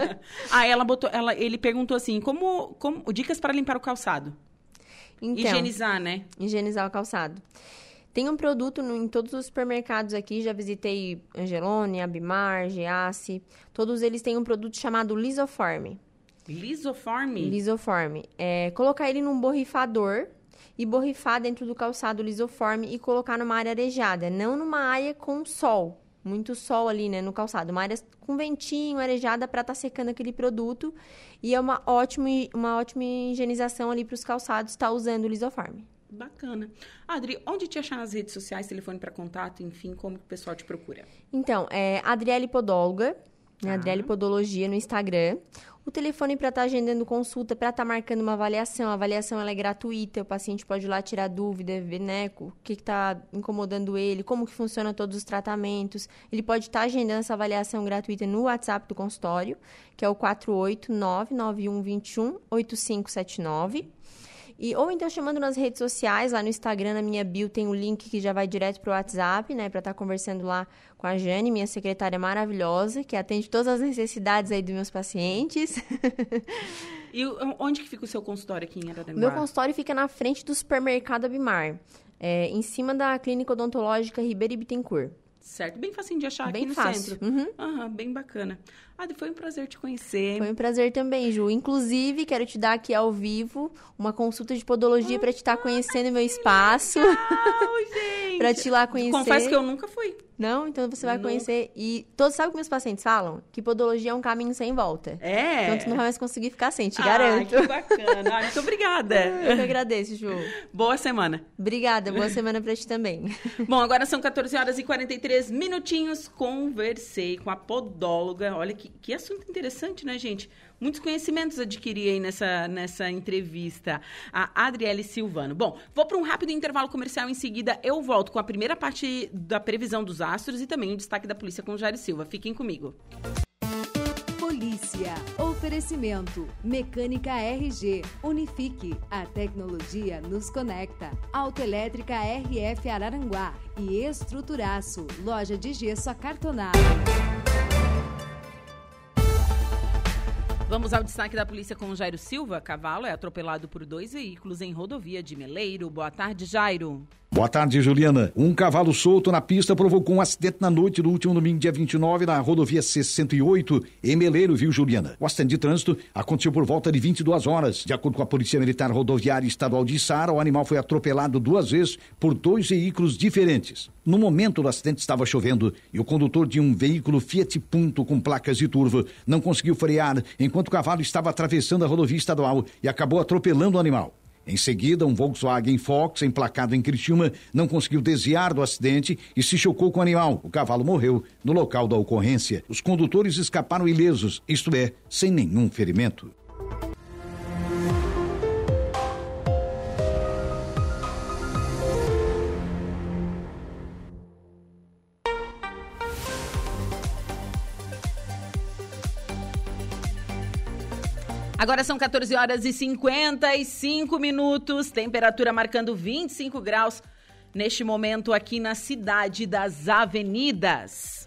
ah, ela botou, ela, ele perguntou assim, como, como dicas para limpar o calçado? Então, higienizar, né? Higienizar o calçado. Tem um produto no, em todos os supermercados aqui, já visitei Angelone, Abimar, Giasse. Todos eles têm um produto chamado Lisoforme. Lisoforme? Lisoforme. É, colocar ele num borrifador e borrifar dentro do calçado lisoforme e colocar numa área arejada, não numa área com sol. Muito sol ali, né, no calçado. Uma área com ventinho, arejada, para estar tá secando aquele produto. E é uma ótima, uma ótima higienização ali para os calçados, estar tá usando o lisoforme. Bacana. Adri, onde te achar nas redes sociais, telefone para contato, enfim, como o pessoal te procura? Então, é Adriele Podóloga, né, ah. Adriele Podologia no Instagram. O telefone para estar tá agendando consulta, para estar tá marcando uma avaliação. A avaliação ela é gratuita, o paciente pode ir lá tirar dúvida, ver né, o que está incomodando ele, como que funciona todos os tratamentos. Ele pode estar tá agendando essa avaliação gratuita no WhatsApp do consultório, que é o 489 9121 8579. E, ou então chamando nas redes sociais, lá no Instagram, na minha bio, tem o link que já vai direto pro WhatsApp, né? Pra estar tá conversando lá com a Jane, minha secretária maravilhosa, que atende todas as necessidades aí dos meus pacientes. e onde que fica o seu consultório aqui em Araranguá? Meu consultório fica na frente do supermercado Abimar, é, em cima da clínica odontológica Ribeiro Bittencourt. Certo, bem facinho de achar bem aqui no fácil. centro. Uhum. Aham, bem bacana. Ah, foi um prazer te conhecer. Foi um prazer também, Ju. Inclusive, quero te dar aqui ao vivo uma consulta de podologia ah, para te estar tá conhecendo meu espaço. gente! para te ir lá conhecer. Confesso que eu nunca fui. Não? Então você vai conhecer. E todos, sabe o que meus pacientes falam? Que podologia é um caminho sem volta. É. Então tu não vai mais conseguir ficar sem, te ah, garanto. Que bacana. muito obrigada. Eu que agradeço, Ju. Boa semana. Obrigada, boa semana pra ti também. Bom, agora são 14 horas e 43 minutinhos. Conversei com a podóloga. Olha que, que assunto interessante, né, gente? muitos conhecimentos adquiri aí nessa, nessa entrevista. A Adriele Silvano. Bom, vou para um rápido intervalo comercial. Em seguida, eu volto com a primeira parte da previsão dos astros e também o destaque da polícia com Jair Silva. Fiquem comigo. Polícia. Oferecimento. Mecânica RG. Unifique. A tecnologia nos conecta. Autoelétrica RF Araranguá. E Estruturaço. Loja de gesso acartonado. Vamos ao destaque da polícia com Jairo Silva. Cavalo é atropelado por dois veículos em rodovia de Meleiro. Boa tarde, Jairo. Boa tarde, Juliana. Um cavalo solto na pista provocou um acidente na noite do último domingo, dia 29, na rodovia 68, em Meleiro, viu, Juliana? O acidente de trânsito aconteceu por volta de 22 horas. De acordo com a Polícia Militar Rodoviária Estadual de Sara, o animal foi atropelado duas vezes por dois veículos diferentes. No momento do acidente estava chovendo e o condutor de um veículo Fiat Punto com placas de turva não conseguiu frear enquanto o cavalo estava atravessando a rodovia estadual e acabou atropelando o animal. Em seguida, um Volkswagen Fox, emplacado em Criciúma, não conseguiu desviar do acidente e se chocou com o animal. O cavalo morreu no local da ocorrência. Os condutores escaparam ilesos, isto é, sem nenhum ferimento. Agora são 14 horas e 55 minutos, temperatura marcando 25 graus neste momento aqui na cidade das avenidas.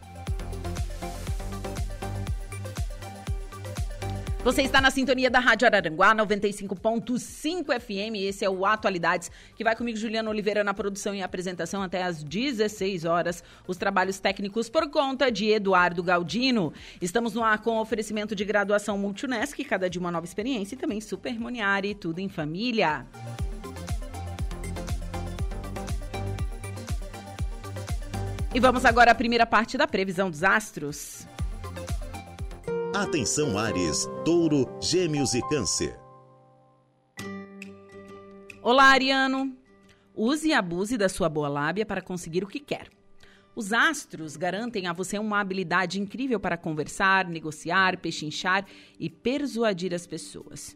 Você está na sintonia da Rádio Araranguá 95.5 FM. Esse é o Atualidades, que vai comigo, Juliana Oliveira, na produção e apresentação até às 16 horas. Os trabalhos técnicos por conta de Eduardo Galdino. Estamos no ar com oferecimento de graduação Multunesc, cada dia uma nova experiência, e também Super Moniari, tudo em família. E vamos agora à primeira parte da previsão dos astros. Atenção Ares, Touro, Gêmeos e Câncer. Olá, Ariano. Use e abuse da sua boa lábia para conseguir o que quer. Os astros garantem a você uma habilidade incrível para conversar, negociar, pechinchar e persuadir as pessoas.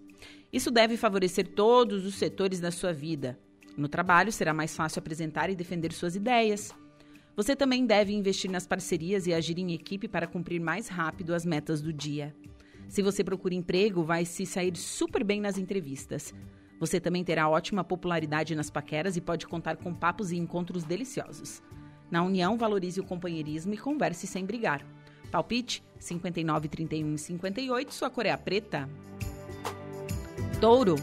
Isso deve favorecer todos os setores da sua vida. No trabalho, será mais fácil apresentar e defender suas ideias. Você também deve investir nas parcerias e agir em equipe para cumprir mais rápido as metas do dia. Se você procura emprego, vai se sair super bem nas entrevistas. Você também terá ótima popularidade nas paqueras e pode contar com papos e encontros deliciosos. Na união, valorize o companheirismo e converse sem brigar. Palpite 59, 31 e 58, sua cor é a preta. Touro.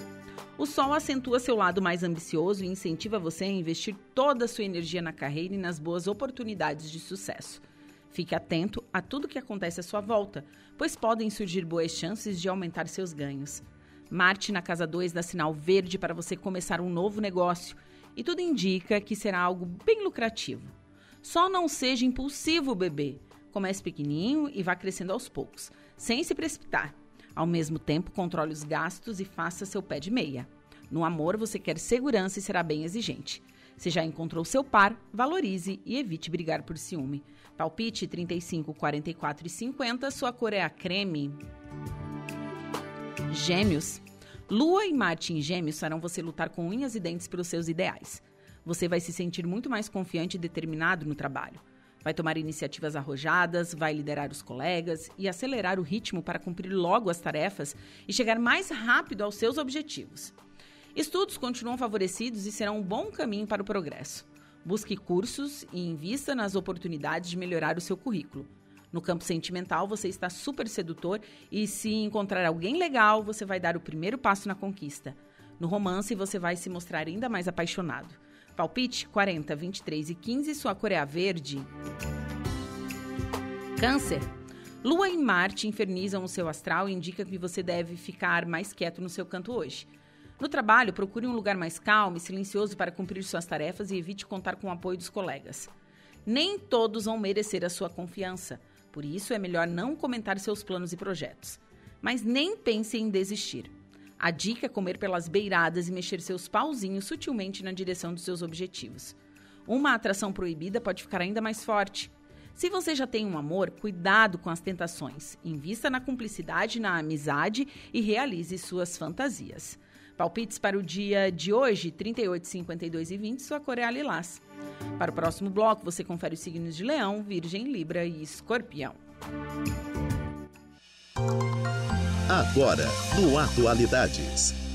O Sol acentua seu lado mais ambicioso e incentiva você a investir toda a sua energia na carreira e nas boas oportunidades de sucesso. Fique atento a tudo que acontece à sua volta, pois podem surgir boas chances de aumentar seus ganhos. Marte na casa 2 dá sinal verde para você começar um novo negócio e tudo indica que será algo bem lucrativo. Só não seja impulsivo, bebê. Comece pequenininho e vá crescendo aos poucos, sem se precipitar. Ao mesmo tempo, controle os gastos e faça seu pé de meia. No amor, você quer segurança e será bem exigente. Se já encontrou seu par, valorize e evite brigar por ciúme. Palpite 35, 44 e 50, sua cor é a creme. Gêmeos. Lua e Marte em Gêmeos farão você lutar com unhas e dentes pelos seus ideais. Você vai se sentir muito mais confiante e determinado no trabalho. Vai tomar iniciativas arrojadas, vai liderar os colegas e acelerar o ritmo para cumprir logo as tarefas e chegar mais rápido aos seus objetivos. Estudos continuam favorecidos e serão um bom caminho para o progresso. Busque cursos e invista nas oportunidades de melhorar o seu currículo. No campo sentimental, você está super sedutor e, se encontrar alguém legal, você vai dar o primeiro passo na conquista. No romance, você vai se mostrar ainda mais apaixonado. Palpite 40, 23 e 15, sua cor é verde. Câncer. Lua e Marte infernizam o seu astral e indica que você deve ficar mais quieto no seu canto hoje. No trabalho, procure um lugar mais calmo e silencioso para cumprir suas tarefas e evite contar com o apoio dos colegas. Nem todos vão merecer a sua confiança, por isso é melhor não comentar seus planos e projetos. Mas nem pense em desistir. A dica é comer pelas beiradas e mexer seus pauzinhos sutilmente na direção dos seus objetivos. Uma atração proibida pode ficar ainda mais forte. Se você já tem um amor, cuidado com as tentações. Invista na cumplicidade, na amizade e realize suas fantasias. Palpites para o dia de hoje, 38, 52 e 20, sua cor é a lilás. Para o próximo bloco, você confere os signos de Leão, Virgem, Libra e Escorpião. Agora, no Atualidades.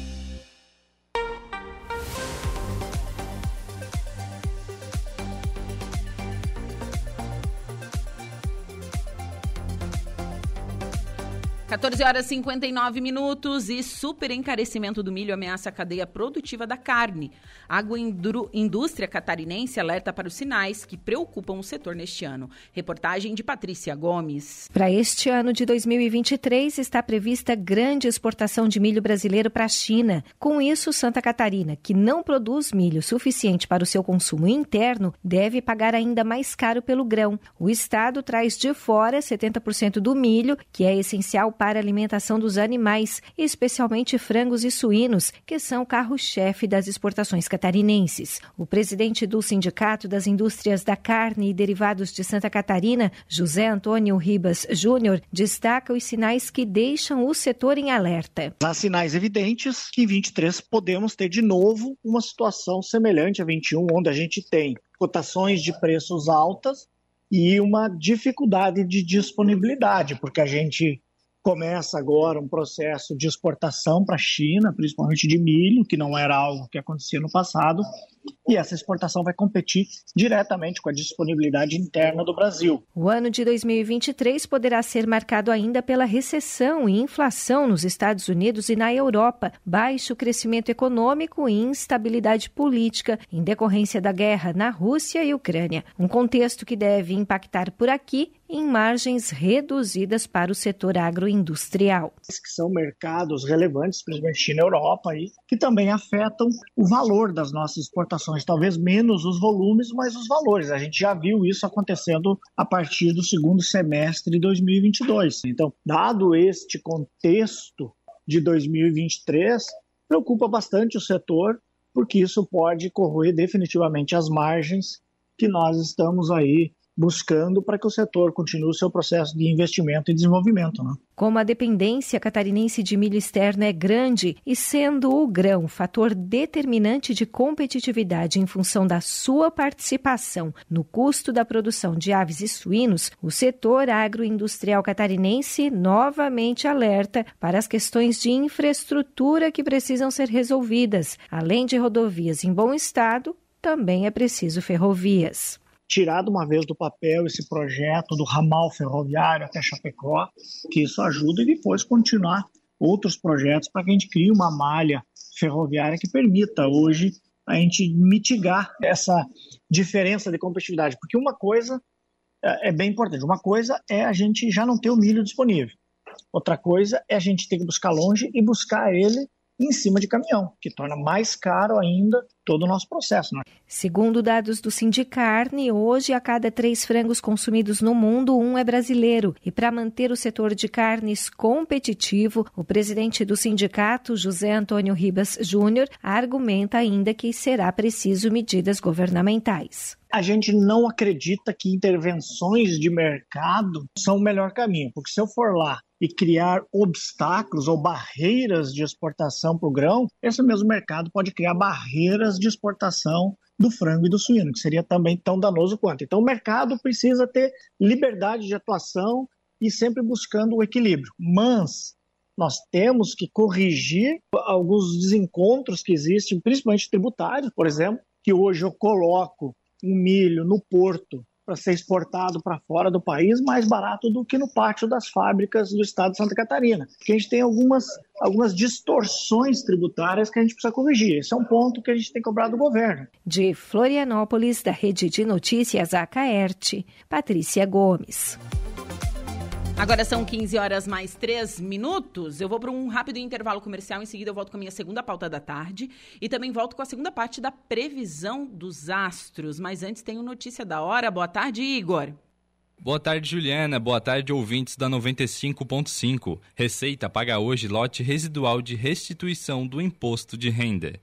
14 horas e 59 minutos e super encarecimento do milho ameaça a cadeia produtiva da carne. A agroindústria catarinense alerta para os sinais que preocupam o setor neste ano. Reportagem de Patrícia Gomes. Para este ano de 2023 está prevista grande exportação de milho brasileiro para a China. Com isso, Santa Catarina, que não produz milho suficiente para o seu consumo interno, deve pagar ainda mais caro pelo grão. O estado traz de fora 70% do milho, que é essencial para a alimentação dos animais, especialmente frangos e suínos, que são carro-chefe das exportações catarinenses. O presidente do Sindicato das Indústrias da Carne e Derivados de Santa Catarina, José Antônio Ribas Júnior, destaca os sinais que deixam o setor em alerta. Há sinais evidentes que em 23 podemos ter de novo uma situação semelhante a 21, onde a gente tem cotações de preços altas e uma dificuldade de disponibilidade, porque a gente começa agora um processo de exportação para a China, principalmente de milho, que não era algo que acontecia no passado, e essa exportação vai competir diretamente com a disponibilidade interna do Brasil. O ano de 2023 poderá ser marcado ainda pela recessão e inflação nos Estados Unidos e na Europa, baixo crescimento econômico e instabilidade política em decorrência da guerra na Rússia e Ucrânia. Um contexto que deve impactar por aqui em margens reduzidas para o setor agroindustrial. Que são mercados relevantes, principalmente China e Europa, aí, que também afetam o valor das nossas exportações talvez menos os volumes, mas os valores. A gente já viu isso acontecendo a partir do segundo semestre de 2022. Então, dado este contexto de 2023, preocupa bastante o setor, porque isso pode corroer definitivamente as margens que nós estamos aí buscando para que o setor continue o seu processo de investimento e desenvolvimento. Né? Como a dependência catarinense de milho externo é grande e sendo o grão fator determinante de competitividade em função da sua participação no custo da produção de aves e suínos, o setor agroindustrial catarinense novamente alerta para as questões de infraestrutura que precisam ser resolvidas. Além de rodovias em bom estado, também é preciso ferrovias tirar de uma vez do papel esse projeto do ramal ferroviário até Chapecó, que isso ajuda e depois continuar outros projetos para que a gente crie uma malha ferroviária que permita hoje a gente mitigar essa diferença de competitividade, porque uma coisa é, é bem importante, uma coisa é a gente já não ter o milho disponível, outra coisa é a gente ter que buscar longe e buscar ele em cima de caminhão, que torna mais caro ainda todo o nosso processo. Né? Segundo dados do Sindicarne, hoje a cada três frangos consumidos no mundo, um é brasileiro. E para manter o setor de carnes competitivo, o presidente do sindicato, José Antônio Ribas Júnior, argumenta ainda que será preciso medidas governamentais a gente não acredita que intervenções de mercado são o melhor caminho, porque se eu for lá e criar obstáculos ou barreiras de exportação para o grão, esse mesmo mercado pode criar barreiras de exportação do frango e do suíno, que seria também tão danoso quanto. Então, o mercado precisa ter liberdade de atuação e sempre buscando o equilíbrio. Mas nós temos que corrigir alguns desencontros que existem, principalmente tributários, por exemplo, que hoje eu coloco um milho no porto para ser exportado para fora do país mais barato do que no pátio das fábricas do estado de Santa Catarina. Porque a gente tem algumas, algumas distorções tributárias que a gente precisa corrigir. Esse é um ponto que a gente tem cobrado do governo. De Florianópolis, da Rede de Notícias Acaerte, Patrícia Gomes. Agora são 15 horas mais 3 minutos. Eu vou para um rápido intervalo comercial. Em seguida, eu volto com a minha segunda pauta da tarde. E também volto com a segunda parte da previsão dos astros. Mas antes, tenho notícia da hora. Boa tarde, Igor. Boa tarde, Juliana. Boa tarde, ouvintes da 95.5. Receita paga hoje lote residual de restituição do imposto de renda.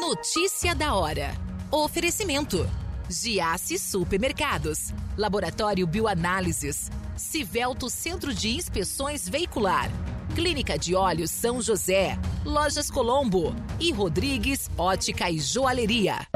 Notícia da hora. Oferecimento. Giasse Supermercados, Laboratório Bioanálises, Civelto Centro de Inspeções Veicular, Clínica de Olhos São José, Lojas Colombo. E Rodrigues Ótica e Joalheria.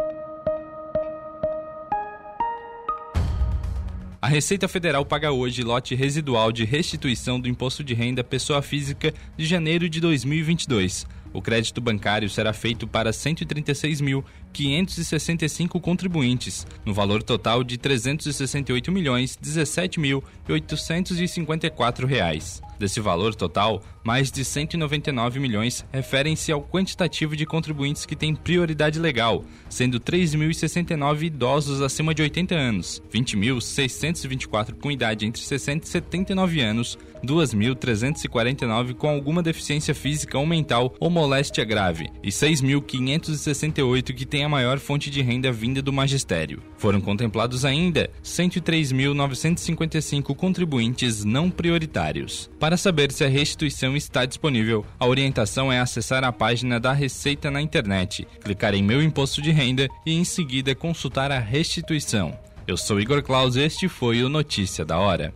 A Receita Federal paga hoje lote residual de restituição do imposto de renda pessoa física de janeiro de 2022. O crédito bancário será feito para 136.565 contribuintes, no valor total de 368.017.854 reais. Desse valor total, mais de 199 milhões referem-se ao quantitativo de contribuintes que têm prioridade legal, sendo 3.069 idosos acima de 80 anos, 20.624 com idade entre 60 e 79 anos, 2.349 com alguma deficiência física ou mental ou moléstia grave e 6.568 que têm a maior fonte de renda vinda do magistério. Foram contemplados ainda 103.955 contribuintes não prioritários. Para saber se a restituição está disponível, a orientação é acessar a página da Receita na internet, clicar em Meu Imposto de Renda e em seguida consultar a restituição. Eu sou Igor Claus e este foi o Notícia da Hora.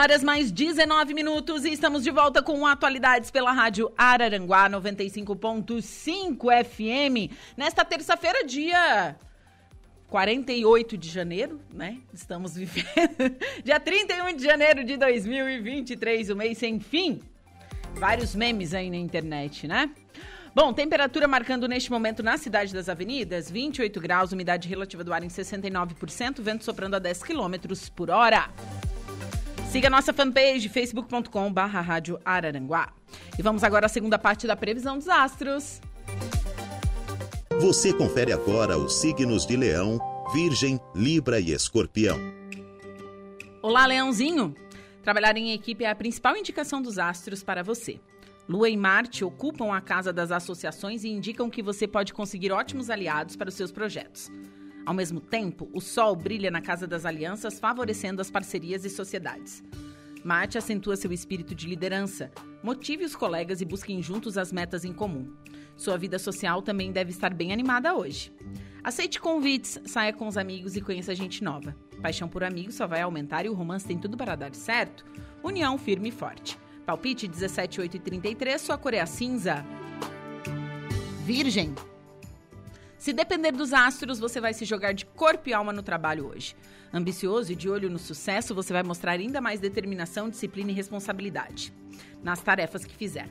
Horas mais 19 minutos e estamos de volta com atualidades pela Rádio Araranguá 95.5 FM. Nesta terça-feira, dia 48 de janeiro, né? Estamos vivendo. dia 31 de janeiro de 2023, o mês sem fim. Vários memes aí na internet, né? Bom, temperatura marcando neste momento na cidade das avenidas, 28 graus, umidade relativa do ar em 69%, vento soprando a 10 quilômetros por hora. Siga nossa fanpage facebook.com barra rádio Araranguá. E vamos agora à segunda parte da previsão dos astros. Você confere agora os signos de Leão, Virgem, Libra e Escorpião. Olá, Leãozinho! Trabalhar em equipe é a principal indicação dos astros para você. Lua e Marte ocupam a casa das associações e indicam que você pode conseguir ótimos aliados para os seus projetos. Ao mesmo tempo, o Sol brilha na casa das alianças, favorecendo as parcerias e sociedades. Marte acentua seu espírito de liderança. Motive os colegas e busquem juntos as metas em comum. Sua vida social também deve estar bem animada hoje. Aceite convites, saia com os amigos e conheça gente nova. Paixão por amigos só vai aumentar e o romance tem tudo para dar certo. União firme e forte. Palpite 17, 8 e 33, sua cor é a cinza. Virgem. Se depender dos astros, você vai se jogar de corpo e alma no trabalho hoje. Ambicioso e de olho no sucesso, você vai mostrar ainda mais determinação, disciplina e responsabilidade nas tarefas que fizer.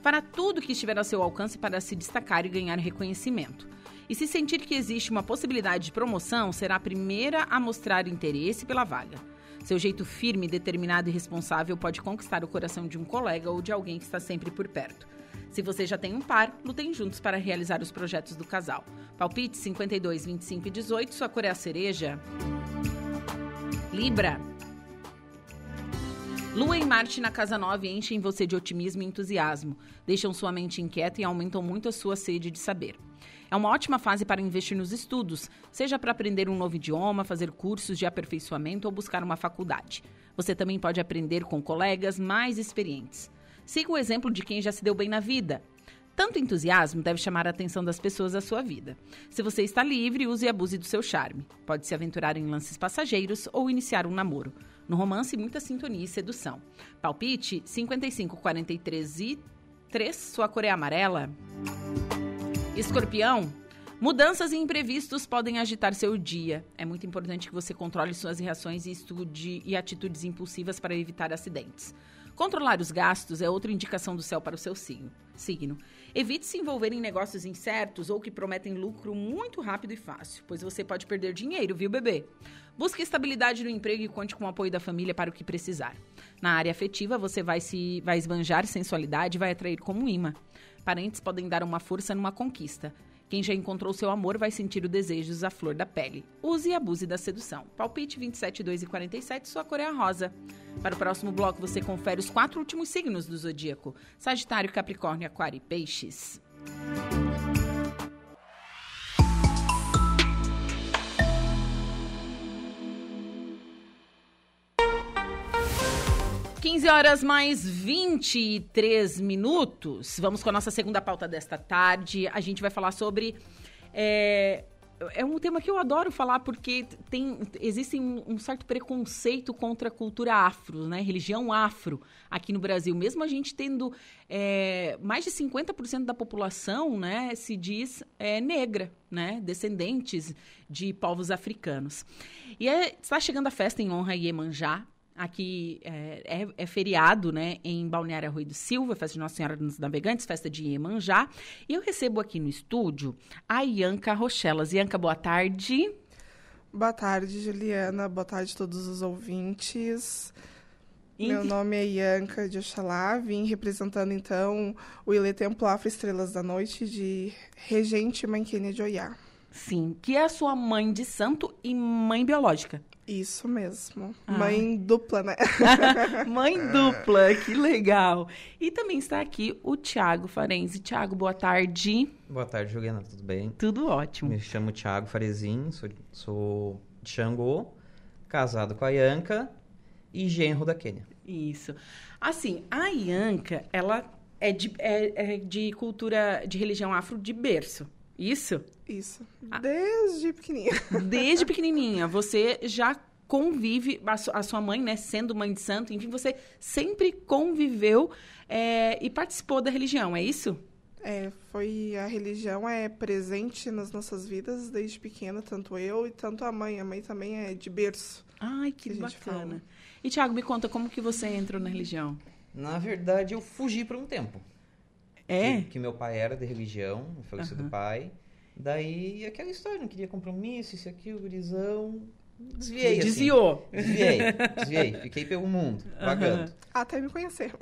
Fará tudo o que estiver ao seu alcance para se destacar e ganhar reconhecimento. E se sentir que existe uma possibilidade de promoção, será a primeira a mostrar interesse pela vaga. Seu jeito firme, determinado e responsável pode conquistar o coração de um colega ou de alguém que está sempre por perto. Se você já tem um par, lutem juntos para realizar os projetos do casal. Palpite 52, 25 e 18, sua cor é a cereja. Libra. Lua e Marte na casa 9 enchem você de otimismo e entusiasmo, deixam sua mente inquieta e aumentam muito a sua sede de saber. É uma ótima fase para investir nos estudos, seja para aprender um novo idioma, fazer cursos de aperfeiçoamento ou buscar uma faculdade. Você também pode aprender com colegas mais experientes. Siga o exemplo de quem já se deu bem na vida. Tanto entusiasmo deve chamar a atenção das pessoas à sua vida. Se você está livre, use e abuse do seu charme. Pode se aventurar em lances passageiros ou iniciar um namoro. No romance, muita sintonia e sedução. Palpite 55, 43 e 3, sua cor é amarela. Escorpião, mudanças e imprevistos podem agitar seu dia. É muito importante que você controle suas reações e estude e atitudes impulsivas para evitar acidentes. Controlar os gastos é outra indicação do céu para o seu signo. signo. Evite se envolver em negócios incertos ou que prometem lucro muito rápido e fácil, pois você pode perder dinheiro, viu, bebê? Busque estabilidade no emprego e conte com o apoio da família para o que precisar. Na área afetiva, você vai se vai esbanjar sensualidade e vai atrair como imã. Parentes podem dar uma força numa conquista. Quem já encontrou seu amor vai sentir o desejo à flor da pele. Use e abuse da sedução. Palpite 27, 2 e 47, sua cor é a rosa. Para o próximo bloco, você confere os quatro últimos signos do zodíaco: Sagitário, Capricórnio, Aquário e Peixes. 15 horas mais 23 minutos. Vamos com a nossa segunda pauta desta tarde. A gente vai falar sobre. É, é um tema que eu adoro falar porque tem existe um certo preconceito contra a cultura afro, né? Religião afro aqui no Brasil. Mesmo a gente tendo é, mais de 50% da população, né, se diz é, negra, né? Descendentes de povos africanos. E é, está chegando a festa em honra a Iemanjá, Aqui é, é, é, feriado, né, em Balneário Rui do Silva, festa de Nossa Senhora dos Navegantes, festa de Iemanjá. E eu recebo aqui no estúdio a Ianca Rochelas. Ianca, boa tarde. Boa tarde, Juliana. Boa tarde a todos os ouvintes. Meu nome é Ianca de Oxalá, vim representando então o Ilê Templo Afro Estrelas da Noite de Regente Manquênia de Oiá. Sim, que é a sua mãe de santo e mãe biológica. Isso mesmo. Ah. Mãe dupla, né? Mãe dupla, que legal. E também está aqui o Tiago Farenzi. Tiago, boa tarde. Boa tarde, Juliana, tudo bem? Tudo ótimo. Me chamo Tiago Farezin, sou, sou de Xangô, casado com a Ianca e genro da Quênia. Isso. Assim, a Ianca, ela é de, é, é de cultura, de religião afro de berço. Isso? Isso. Ah. Desde pequenininha. Desde pequenininha. Você já convive, a, sua mãe, né, sendo mãe de santo, enfim, você sempre conviveu é, e participou da religião, é isso? É, foi a religião é presente nas nossas vidas desde pequena, tanto eu e tanto a mãe. A mãe também é de berço. Ai, que, que bacana. E Tiago, me conta como que você entrou na religião? Na verdade, eu fugi por um tempo. É? Que, que meu pai era de religião, o falecido uhum. pai. Daí, aquela história, não queria compromisso, isso aqui, o gurizão. Desviei, assim. Desviou. Desviei, desviei. Fiquei pelo mundo, vagando. Uhum. Até me conhecer.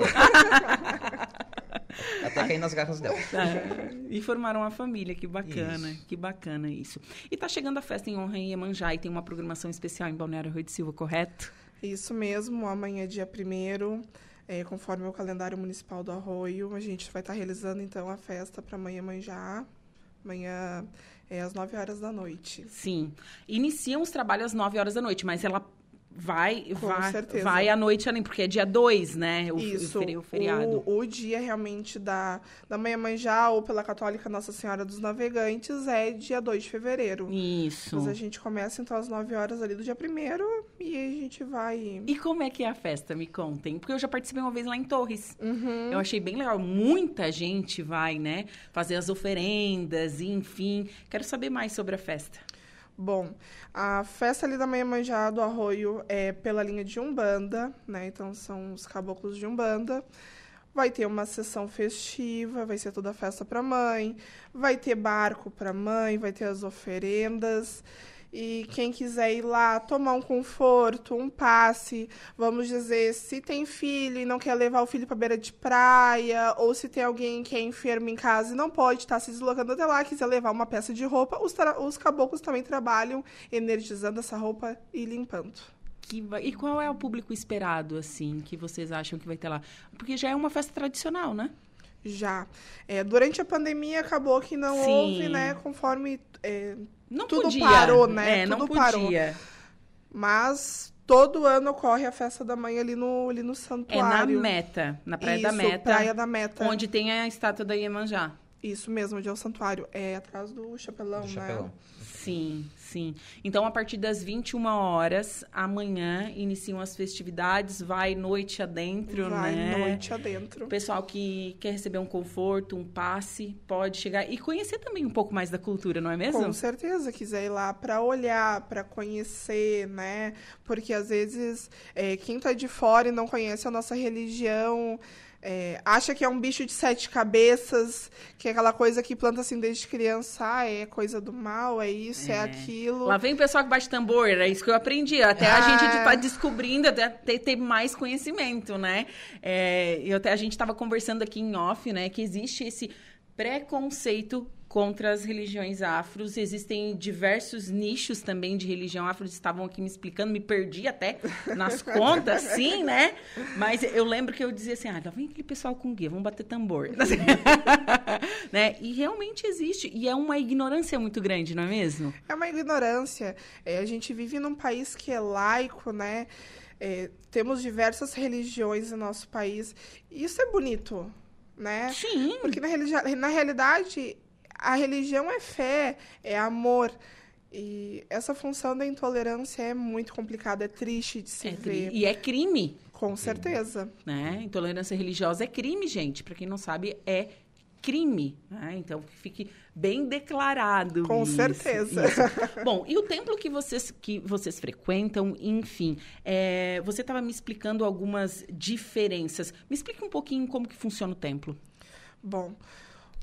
Até cair nas garras dela. É, e formaram uma família, que bacana, isso. que bacana isso. E tá chegando a festa em honra em Iemanjá e tem uma programação especial em Balneário Rio de Silva, correto? Isso mesmo, amanhã é dia primeiro, é, conforme o calendário municipal do Arroio, a gente vai estar tá realizando então a festa para amanhã Iemanjá. Amanhã é às 9 horas da noite. Sim. Iniciam os trabalhos às 9 horas da noite, mas ela vai Com vai, certeza. vai à noite além, porque é dia 2, né? O, Isso, o feriado. O, o, dia realmente da, da Manhã Manjá ou pela Católica Nossa Senhora dos Navegantes é dia 2 de fevereiro. Isso. Mas a gente começa então às 9 horas ali do dia 1 e a gente vai. E como é que é a festa? Me contem. Porque eu já participei uma vez lá em Torres. Uhum. Eu achei bem legal. Muita gente vai, né? Fazer as oferendas, enfim. Quero saber mais sobre a festa. Bom, a festa ali da Manhã do Arroio é pela linha de Umbanda, né? Então são os caboclos de Umbanda. Vai ter uma sessão festiva, vai ser toda festa para mãe, vai ter barco para mãe, vai ter as oferendas. E quem quiser ir lá tomar um conforto, um passe, vamos dizer, se tem filho e não quer levar o filho para beira de praia, ou se tem alguém que é enfermo em casa e não pode estar se deslocando até lá, quiser levar uma peça de roupa, os, os caboclos também trabalham energizando essa roupa e limpando. Vai... E qual é o público esperado, assim, que vocês acham que vai ter lá? Porque já é uma festa tradicional, né? Já. É, durante a pandemia acabou que não Sim. houve, né? Conforme é, não tudo podia. parou, né? É, tudo não podia. Parou. Mas todo ano ocorre a festa da mãe ali no, ali no santuário. É na Meta, na Praia Isso, da Meta. Praia da Meta. Onde tem a estátua da Iemanjá. Isso mesmo, onde é o santuário. É atrás do chapelão, do né? Chapelão. Sim, sim. Então, a partir das 21 horas, amanhã, iniciam as festividades, vai noite adentro, vai né? Vai noite adentro. O pessoal que quer receber um conforto, um passe, pode chegar e conhecer também um pouco mais da cultura, não é mesmo? Com certeza, quiser ir lá para olhar, para conhecer, né? Porque às vezes é, quem tá de fora e não conhece a nossa religião é, acha que é um bicho de sete cabeças, que é aquela coisa que planta assim desde criança, ah, é coisa do mal, é isso, é, é aquilo. Lá vem o pessoal que bate tambor, é isso que eu aprendi. Até ah. a gente está descobrindo, até ter, ter, mais conhecimento, né? É, e até a gente estava conversando aqui em off, né, que existe esse preconceito contra as religiões afros. Existem diversos nichos também de religião afro. Estavam aqui me explicando, me perdi até nas contas, sim, né? Mas eu lembro que eu dizia assim: ah, lá vem aquele pessoal com guia, vamos bater tambor. né? E realmente existe. E é uma ignorância muito grande, não é mesmo? É uma ignorância. É, a gente vive num país que é laico, né? É, temos diversas religiões no nosso país. E isso é bonito, né? Sim. Porque na, na realidade a religião é fé, é amor. E essa função da intolerância é muito complicada, é triste de se é ver. E é crime. Com certeza. Né? Intolerância religiosa é crime, gente. Para quem não sabe, é crime. Né? Então, fique bem declarado. Com isso, certeza. Isso. Bom, e o templo que vocês, que vocês frequentam, enfim, é, você estava me explicando algumas diferenças. Me explica um pouquinho como que funciona o templo. Bom,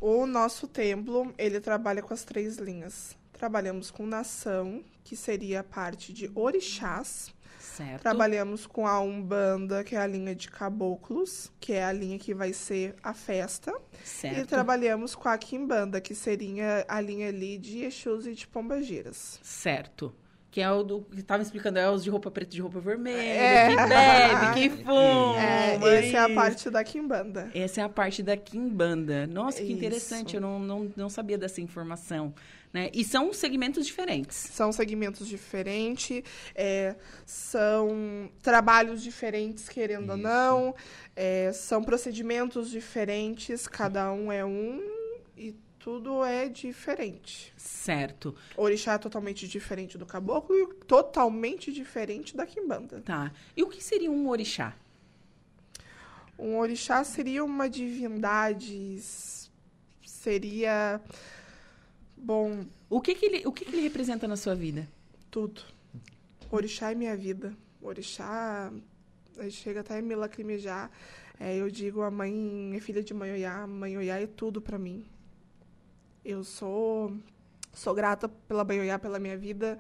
o nosso templo, ele trabalha com as três linhas. Trabalhamos com nação, que seria a parte de orixás. Certo. Trabalhamos com a Umbanda, que é a linha de caboclos, que é a linha que vai ser a festa. Certo. E trabalhamos com a Kimbanda, que seria a linha ali de Exus e de Pombagiras. Certo que é o do que estava explicando, é os de roupa preta e de roupa vermelha, é. que bebe, que fuma. É, essa é a parte da Kimbanda. Essa é a parte da Kimbanda. Nossa, que Isso. interessante, eu não, não, não sabia dessa informação. Né? E são segmentos diferentes. São segmentos diferentes, é, são trabalhos diferentes, querendo Isso. ou não, é, são procedimentos diferentes, cada um é um, e tudo é diferente. Certo. Orixá é totalmente diferente do caboclo e totalmente diferente da quimbanda. Tá. E o que seria um orixá? Um orixá seria uma divindade, seria bom. O que que ele, o que que ele representa na sua vida? Tudo. Orixá é minha vida. Orixá chega até a me lacrimejar. É, eu digo, a mãe é filha de mãe Oiá, mãe Oiá é tudo para mim. Eu sou sou grata pela mãe Oiá, pela minha vida,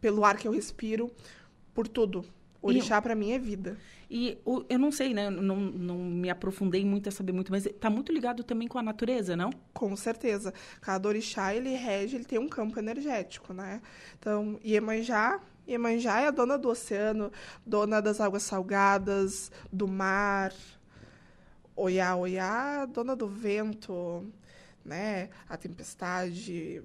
pelo ar que eu respiro, por tudo. Orixá para mim é vida. E o, eu não sei, né? Não, não me aprofundei muito a saber muito, mas tá muito ligado também com a natureza, não? Com certeza. Cada orixá, ele rege, ele tem um campo energético, né? Então, Iemanjá, Iemanjá é a dona do oceano, dona das águas salgadas, do mar. Oiá, Oiá, dona do vento, né? A tempestade,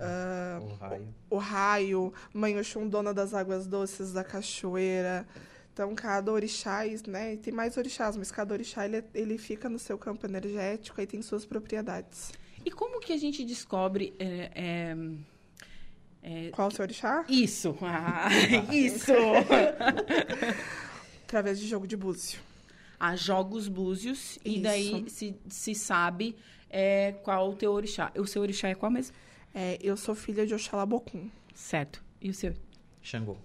Uh, o raio. O, o raio, Mãe Oxum, dona das águas doces da cachoeira. Então, cada orixá, né? Tem mais orixás, mas cada orixá ele, ele fica no seu campo energético e tem suas propriedades. E como que a gente descobre. É, é, é, Qual o seu orixá? Isso! Ah, isso! Através de jogo de búzio. Há jogos búzios, isso. e daí se, se sabe é, qual o teu orixá. O seu orixá é qual mesmo? É, eu sou filha de Oxalá Bocum. Certo. E o seu? Xangô.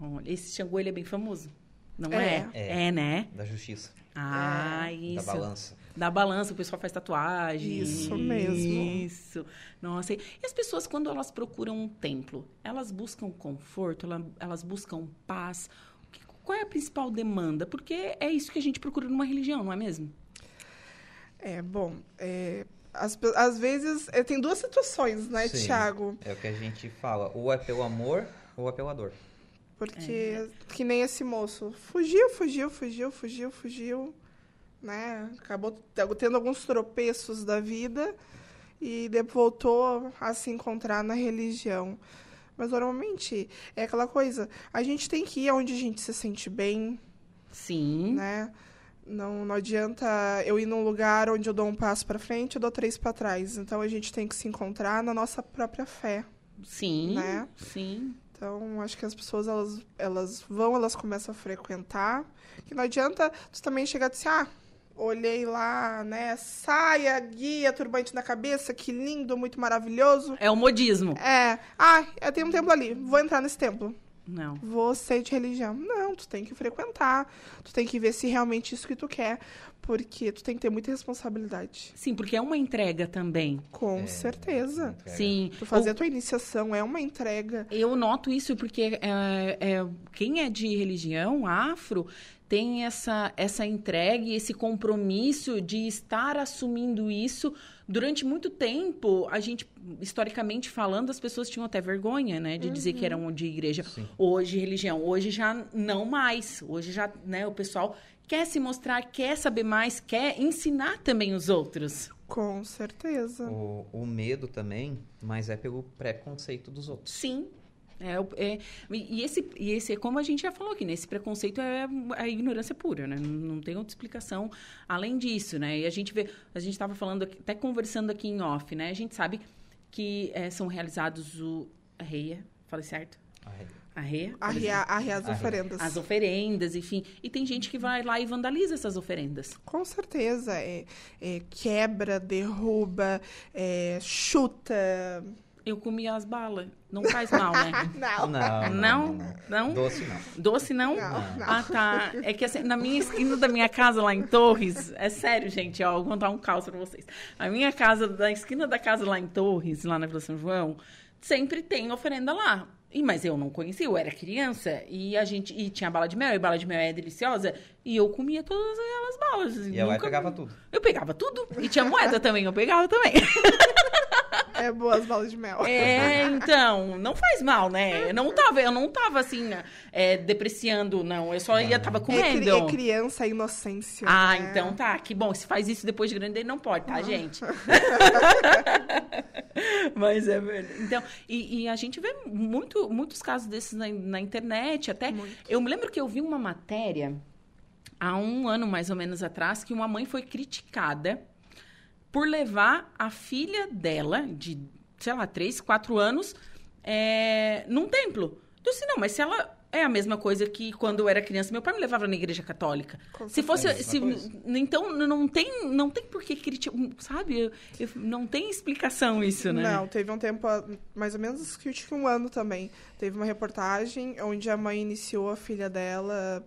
Olha, esse Xangô, ele é bem famoso. Não é? É, é, é né? Da justiça. Ah, é. isso. Da balança. Da balança, o pessoal faz tatuagem. Isso mesmo. Isso. Nossa, e as pessoas, quando elas procuram um templo, elas buscam conforto, elas buscam paz. Qual é a principal demanda? Porque é isso que a gente procura numa religião, não é mesmo? É, bom, é, as, às vezes, é, tem duas situações, né, Sim, Tiago? É o que a gente fala, ou é pelo amor ou é pela dor. Porque, é. que nem esse moço, fugiu, fugiu, fugiu, fugiu, fugiu, né? Acabou tendo alguns tropeços da vida e depois voltou a se encontrar na religião. Mas normalmente é aquela coisa, a gente tem que ir onde a gente se sente bem. Sim. Né? Não, não adianta eu ir num lugar onde eu dou um passo para frente, eu dou três para trás. Então a gente tem que se encontrar na nossa própria fé. Sim. Né? Sim. Então acho que as pessoas elas, elas vão, elas começam a frequentar. Que não adianta tu também chegar e dizer, ah, olhei lá, né, saia, guia, turbante na cabeça, que lindo, muito maravilhoso. É o modismo. É. Ah, tem um templo ali, vou entrar nesse templo. Não. Você de religião. Não, tu tem que frequentar. Tu tem que ver se realmente isso que tu quer. Porque tu tem que ter muita responsabilidade. Sim, porque é uma entrega também. Com é, certeza. Sim. Tu fazer o... a tua iniciação é uma entrega. Eu noto isso porque é, é, quem é de religião afro tem essa, essa entrega e esse compromisso de estar assumindo isso durante muito tempo, a gente, historicamente falando, as pessoas tinham até vergonha, né? De uhum. dizer que uhum. eram de igreja. Sim. Hoje, religião. Hoje já não mais. Hoje já, né, o pessoal quer se mostrar, quer saber mais, quer ensinar também os outros. Com certeza. O, o medo também, mas é pelo preconceito dos outros. Sim, é, é, e, esse, e esse, como a gente já falou aqui, né? Esse preconceito é a ignorância pura, né? Não, não tem outra explicação além disso, né? E a gente vê, a gente estava falando, aqui, até conversando aqui em off, né? A gente sabe que é, são realizados o a reia, falei certo? A reia. A reia, arreia, arreia as oferendas. As oferendas, enfim. E tem gente que vai lá e vandaliza essas oferendas. Com certeza. É, é quebra, derruba, é, chuta, eu comia as balas. Não faz mal, né? não. Não, não. Não? Doce não. Doce não? Não, não? Ah, tá. É que assim, na minha esquina da minha casa lá em Torres, é sério, gente, ó, vou contar um caos pra vocês. A minha casa, da esquina da casa lá em Torres, lá na Vila São João, sempre tem oferenda lá. E, mas eu não conhecia, eu era criança e a gente e tinha bala de mel, e bala de mel é deliciosa, e eu comia todas aquelas balas. E ela pegava tudo. Eu pegava tudo. E tinha moeda também, eu pegava também. É boas balas de mel. É, então, não faz mal, né? Eu não tava, eu não tava assim, é, depreciando, não. Eu só ia, tava comendo. É, é criança, é inocência. Ah, né? então tá, que bom. Se faz isso depois de grande, ele não pode, tá, gente? Mas é verdade. Então, e, e, a gente vê muito, muitos casos desses na, na internet, até. Muito. Eu me lembro que eu vi uma matéria há um ano mais ou menos atrás que uma mãe foi criticada por levar a filha dela, de, sei lá, 3, 4 anos, é, num templo. Eu disse, não, mas se ela é a mesma coisa que quando eu era criança, meu pai me levava na igreja católica. Com se fosse, se, então não tem, não tem por que criticar, sabe? Eu, eu, não tem explicação isso, né? Não, teve um tempo, mais ou menos que um ano também. Teve uma reportagem onde a mãe iniciou a filha dela.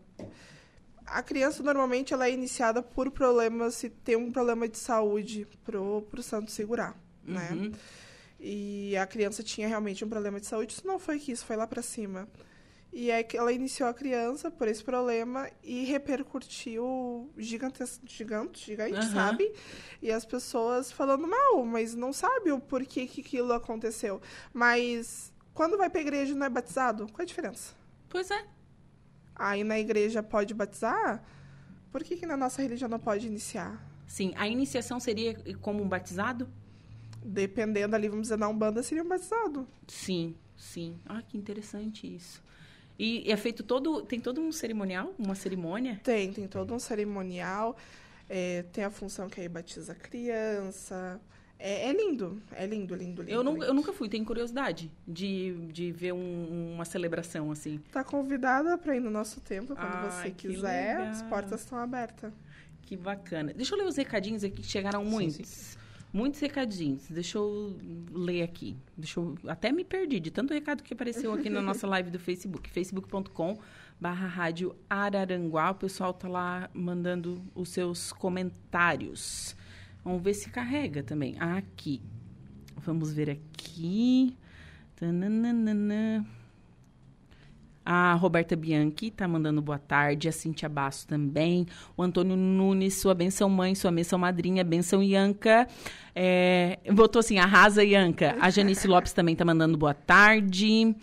A criança normalmente ela é iniciada por problemas, se tem um problema de saúde pro pro santo segurar, né? uhum. né? E a criança tinha realmente um problema de saúde, isso não foi que isso foi lá para cima. E aí ela iniciou a criança por esse problema e repercutiu gigantes, gigante, gigante, uhum. sabe? E as pessoas falando mal, mas não sabe o porquê que aquilo aconteceu. Mas quando vai pra igreja não é batizado, qual é a diferença? Pois é. Aí na igreja pode batizar, por que, que na nossa religião não pode iniciar? Sim, a iniciação seria como um batizado? Dependendo ali, vamos dizer, na Umbanda seria um batizado. Sim, sim. Ah, que interessante isso. E é feito todo. Tem todo um cerimonial? Uma cerimônia? Tem, tem todo um cerimonial. É, tem a função que aí batiza a criança. É, é, lindo, é lindo, lindo, lindo. Eu, lindo. eu nunca fui, tenho curiosidade de, de ver um, uma celebração assim. Tá convidada para ir no nosso templo quando ah, você quiser. Legal. As portas estão abertas. Que bacana. Deixa eu ler os recadinhos aqui que chegaram muitos. Sim, sim. Muitos recadinhos. Deixa eu ler aqui. Deixa eu... Até me perdi de tanto recado que apareceu aqui na nossa live do Facebook. facebook.com barra rádio Araranguá. O pessoal tá lá mandando os seus comentários. Vamos ver se carrega também. Aqui. Vamos ver aqui. Tananana. A Roberta Bianchi está mandando boa tarde. A Cintia Basso também. O Antônio Nunes, sua benção mãe, sua benção madrinha, benção Ianca. É, botou assim, arrasa Ianca. A Janice Lopes também está mandando boa tarde.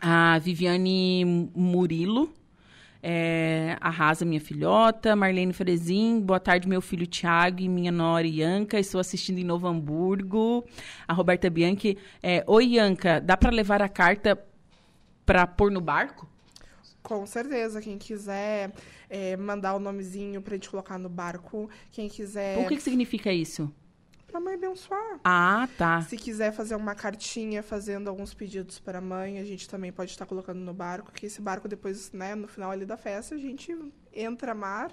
A Viviane Murilo. É, arrasa minha filhota, Marlene Frezin, boa tarde meu filho Tiago e minha nora Ianca, estou assistindo em Novo Hamburgo. A Roberta Bianchi, é, oi Ianca, dá para levar a carta para pôr no barco? Com certeza. Quem quiser é, mandar o nomezinho pra gente colocar no barco. Quem quiser. O que, que significa isso? Pra mãe abençoar. Ah, tá. Se quiser fazer uma cartinha fazendo alguns pedidos para a mãe, a gente também pode estar colocando no barco, que esse barco depois, né, no final ali da festa, a gente entra mar.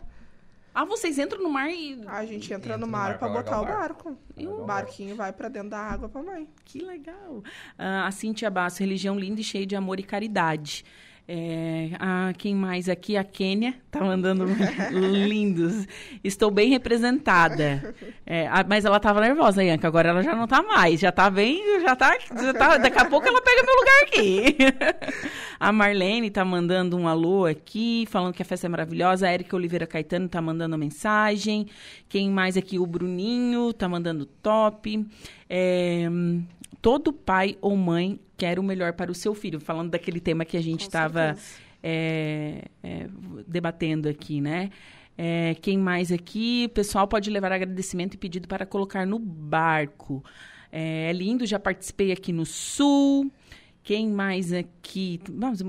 Ah, vocês entram no mar e. A gente entra, entra no mar para botar o barco. barco. E o barquinho vai para dentro da água para mãe. Que legal. Ah, a Cintia Basso, religião linda e cheia de amor e caridade. É, ah, quem mais aqui? A Quênia tá mandando lindos. Estou bem representada. É, mas ela tava nervosa, Ianca. Agora ela já não tá mais. Já tá bem. Já tá, já tá. Daqui a pouco ela pega meu lugar aqui. a Marlene tá mandando um alô aqui, falando que a festa é maravilhosa. A Erika Oliveira Caetano tá mandando mensagem. Quem mais aqui? O Bruninho tá mandando top. É, todo pai ou mãe quer o melhor para o seu filho. Falando daquele tema que a gente estava é, é, debatendo aqui, né? É, quem mais aqui? O pessoal pode levar agradecimento e pedido para colocar no barco. É, é lindo, já participei aqui no Sul. Quem mais aqui?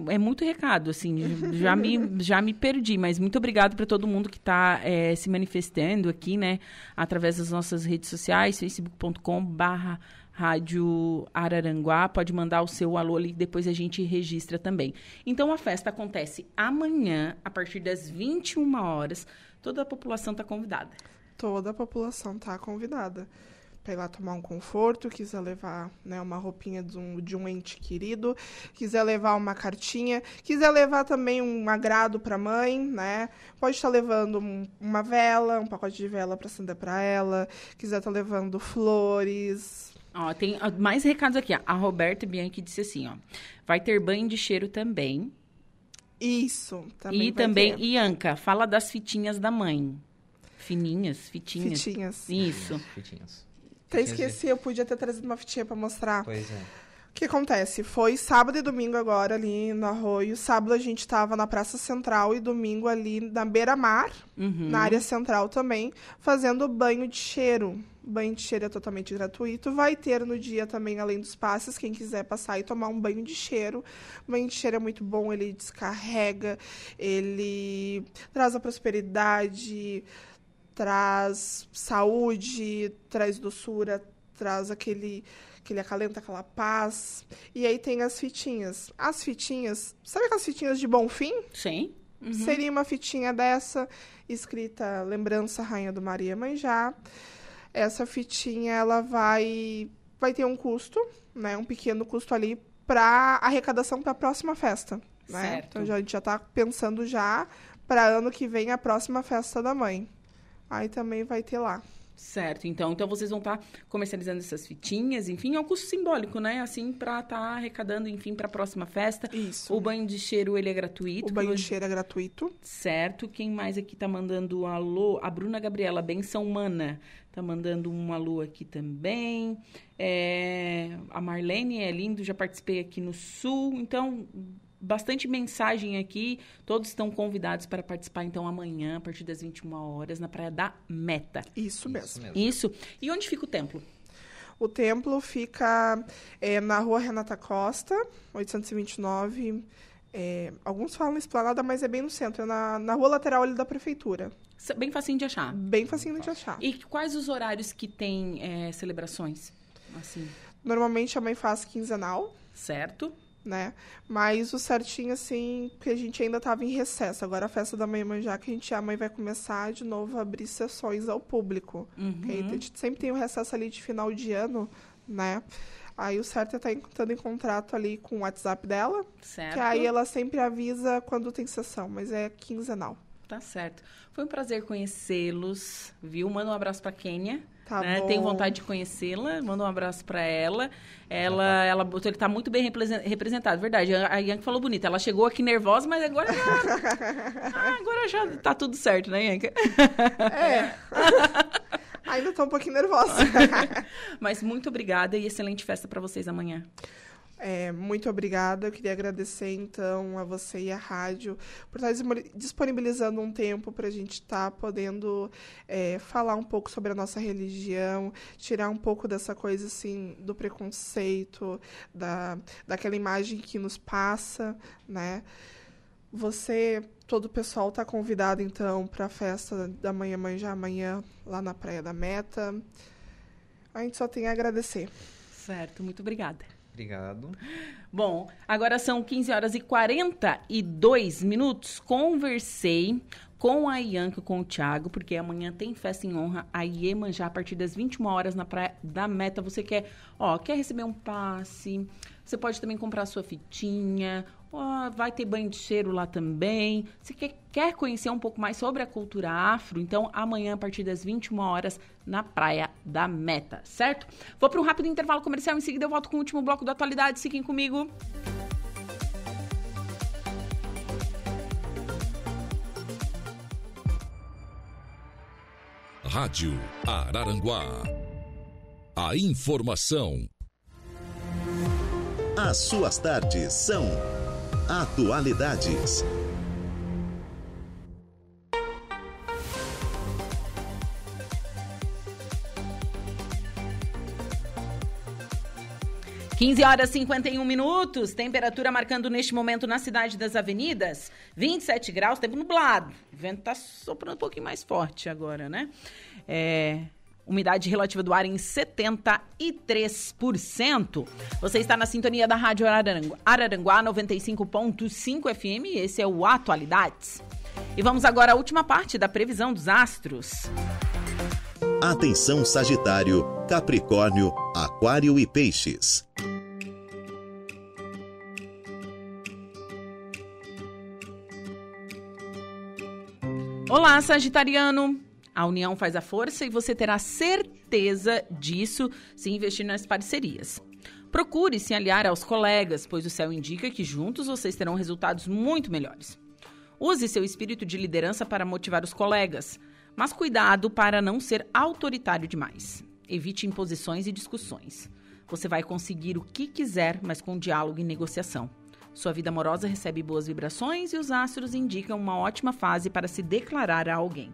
é muito recado, assim, já me, já me perdi, mas muito obrigado para todo mundo que está é, se manifestando aqui, né, através das nossas redes sociais, facebook.com barra Rádio Araranguá. Pode mandar o seu alô ali, depois a gente registra também. Então, a festa acontece amanhã, a partir das 21 horas. Toda a população está convidada. Toda a população está convidada para ir lá tomar um conforto, quiser levar né, uma roupinha de um, de um ente querido, quiser levar uma cartinha, quiser levar também um agrado para a mãe, né? Pode estar tá levando um, uma vela, um pacote de vela para acender para ela, quiser estar tá levando flores, Ó, tem mais recados aqui. Ó. A Roberta Bianchi disse assim, ó. Vai ter banho de cheiro também. Isso, também. E também, ter. Ianca, fala das fitinhas da mãe. Fininhas, fitinhas. Fitinhas. Isso. Fitinhas. Até esqueci, eu podia ter trazido uma fitinha para mostrar. Pois é. O que acontece? Foi sábado e domingo agora ali no Arroio. Sábado a gente estava na Praça Central e domingo ali na beira-mar, uhum. na área central também, fazendo banho de cheiro banho de cheiro é totalmente gratuito. Vai ter no dia também, além dos passes, quem quiser passar e tomar um banho de cheiro. O banho de cheiro é muito bom, ele descarrega, ele traz a prosperidade, traz saúde, traz doçura, traz aquele aquele acalento, aquela paz. E aí tem as fitinhas. As fitinhas, sabe aquelas fitinhas de bom fim? Sim. Uhum. Seria uma fitinha dessa, escrita Lembrança Rainha do Maria Manjá. Essa fitinha, ela vai, vai ter um custo, né? Um pequeno custo ali para arrecadação para a próxima festa. Né? Certo. Então já, a gente já está pensando já para ano que vem a próxima festa da mãe. Aí também vai ter lá. Certo, então, então vocês vão estar tá comercializando essas fitinhas, enfim, é um custo simbólico, né? Assim, para estar tá arrecadando, enfim, para a próxima festa. Isso. O banho de cheiro, ele é gratuito. O banho de cheiro é gratuito. Certo. Quem mais aqui tá mandando um alô? A Bruna Gabriela, benção humana, tá mandando um alô aqui também. É... A Marlene é lindo, já participei aqui no Sul. Então, bastante mensagem aqui. Todos estão convidados para participar, então, amanhã, a partir das 21 horas, na Praia da Meta. Isso mesmo. Isso. E onde fica o templo? O templo fica é, na rua Renata Costa, 829. É, alguns falam esplanada, mas é bem no centro, é na, na rua lateral ali da prefeitura. Bem facinho de achar. Bem facinho de achar. E quais os horários que tem é, celebrações? Assim. Normalmente a mãe faz quinzenal. Certo né? Mas o certinho, assim, que a gente ainda estava em recesso. Agora a festa da mãe já que a gente a mãe vai começar de novo a abrir sessões ao público. Uhum. a gente sempre tem o um recesso ali de final de ano, né? Aí o certo é estar tá entrando em contrato ali com o WhatsApp dela. Certo. Que aí ela sempre avisa quando tem sessão, mas é quinzenal. Tá certo. Foi um prazer conhecê-los, viu? Manda um abraço para Kênia. Tá né? Tenho vontade de conhecê-la, manda um abraço para ela. Ela, ela, ele está muito bem representado, verdade. A Yankee falou bonito. Ela chegou aqui nervosa, mas agora já, ah, agora já tá tudo certo, né, Yankee? É. Ainda estou um pouquinho nervosa. mas muito obrigada e excelente festa para vocês amanhã. É, muito obrigada. Eu queria agradecer, então, a você e a rádio por estar disponibilizando um tempo para a gente estar tá podendo é, falar um pouco sobre a nossa religião, tirar um pouco dessa coisa, assim, do preconceito, da, daquela imagem que nos passa, né? Você, todo o pessoal está convidado, então, para a festa da Manhã Mãe já amanhã, lá na Praia da Meta. A gente só tem a agradecer. Certo, muito obrigada. Obrigado. Bom, agora são 15 horas e 42 minutos. Conversei com a Ianca, com o Thiago, porque amanhã tem festa em honra a Iemanjá a partir das 21 horas na praia da Meta. Você quer, ó, quer receber um passe? Você pode também comprar a sua fitinha Vai ter banho de cheiro lá também. Se quer, quer conhecer um pouco mais sobre a cultura afro, então amanhã, a partir das 21 horas, na Praia da Meta, certo? Vou para um rápido intervalo comercial, em seguida eu volto com o último bloco da atualidade. Fiquem comigo. Rádio Araranguá. A informação. As suas tardes são Atualidades. Quinze horas e 51 minutos, temperatura marcando neste momento na cidade das avenidas, 27 graus, tempo nublado. O vento está soprando um pouquinho mais forte agora, né? É, umidade relativa do ar em 73%. Você está na sintonia da Rádio Araranguá, Araranguá 95.5 FM, esse é o Atualidades. E vamos agora à última parte da previsão dos astros. Atenção Sagitário, Capricórnio, Aquário e Peixes. Olá, Sagitariano! A união faz a força e você terá certeza disso se investir nas parcerias. Procure se aliar aos colegas, pois o céu indica que juntos vocês terão resultados muito melhores. Use seu espírito de liderança para motivar os colegas, mas cuidado para não ser autoritário demais. Evite imposições e discussões. Você vai conseguir o que quiser, mas com diálogo e negociação. Sua vida amorosa recebe boas vibrações e os astros indicam uma ótima fase para se declarar a alguém.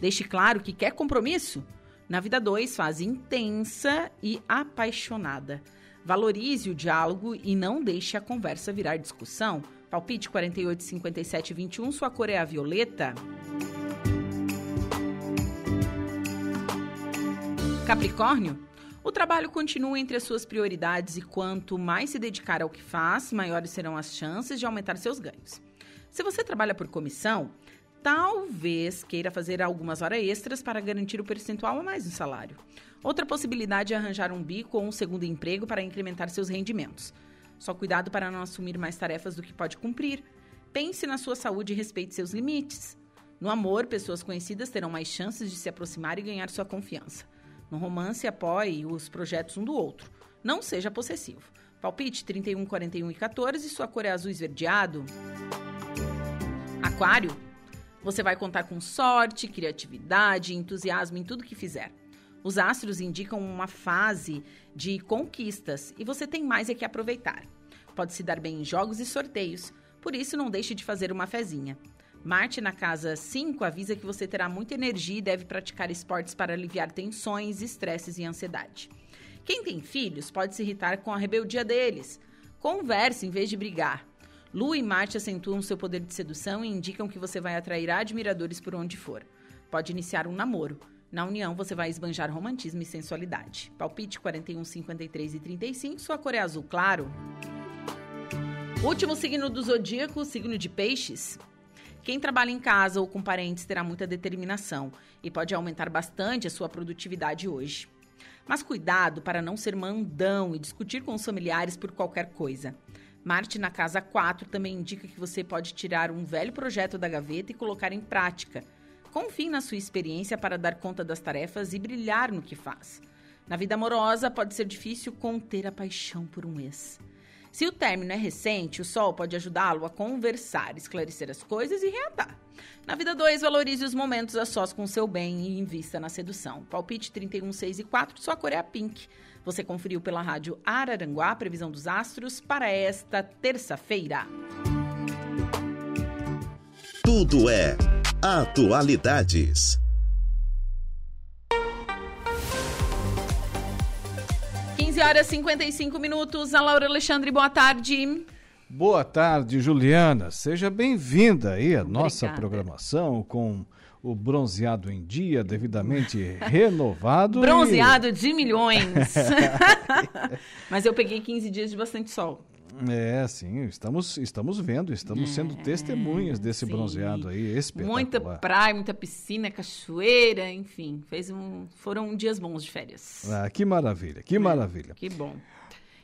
Deixe claro que quer compromisso? Na vida 2, fase intensa e apaixonada. Valorize o diálogo e não deixe a conversa virar discussão. Palpite 48, 57, 21, sua cor é a violeta. Capricórnio, o trabalho continua entre as suas prioridades e quanto mais se dedicar ao que faz, maiores serão as chances de aumentar seus ganhos. Se você trabalha por comissão, talvez queira fazer algumas horas extras para garantir o percentual a mais no salário. Outra possibilidade é arranjar um bico ou um segundo emprego para incrementar seus rendimentos. Só cuidado para não assumir mais tarefas do que pode cumprir. Pense na sua saúde e respeite seus limites. No amor, pessoas conhecidas terão mais chances de se aproximar e ganhar sua confiança. No romance, apoie os projetos um do outro. Não seja possessivo. Palpite 31, 41 e 14, sua cor é azul esverdeado. Aquário, você vai contar com sorte, criatividade entusiasmo em tudo que fizer. Os astros indicam uma fase de conquistas e você tem mais é que aproveitar. Pode se dar bem em jogos e sorteios, por isso não deixe de fazer uma fezinha. Marte na casa 5 avisa que você terá muita energia e deve praticar esportes para aliviar tensões, estresses e ansiedade. Quem tem filhos pode se irritar com a rebeldia deles. Converse em vez de brigar. Lua e Marte acentuam seu poder de sedução e indicam que você vai atrair admiradores por onde for. Pode iniciar um namoro. Na união, você vai esbanjar romantismo e sensualidade. Palpite 41, 53 e 35, sua cor é azul claro. Último signo do zodíaco, signo de peixes. Quem trabalha em casa ou com parentes terá muita determinação e pode aumentar bastante a sua produtividade hoje. Mas cuidado para não ser mandão e discutir com os familiares por qualquer coisa. Marte na casa 4 também indica que você pode tirar um velho projeto da gaveta e colocar em prática. Confie na sua experiência para dar conta das tarefas e brilhar no que faz. Na vida amorosa, pode ser difícil conter a paixão por um ex. Se o término é recente, o sol pode ajudá-lo a conversar, esclarecer as coisas e reatar. Na vida 2, valorize os momentos a sós com seu bem e invista na sedução. Palpite 31, 6 e 4, sua cor é a pink. Você conferiu pela rádio Araranguá a previsão dos astros para esta terça-feira. Tudo é atualidades. 15 horas e 55 minutos. A Laura Alexandre, boa tarde. Boa tarde, Juliana. Seja bem-vinda aí à nossa programação com o bronzeado em dia, devidamente renovado. Bronzeado e... de milhões. Mas eu peguei 15 dias de bastante sol. É, sim, estamos, estamos vendo, estamos é, sendo testemunhas desse sim. bronzeado aí, espetacular. Muita praia, muita piscina, cachoeira, enfim, fez um, foram dias bons de férias. Ah, que maravilha, que é, maravilha. Que bom.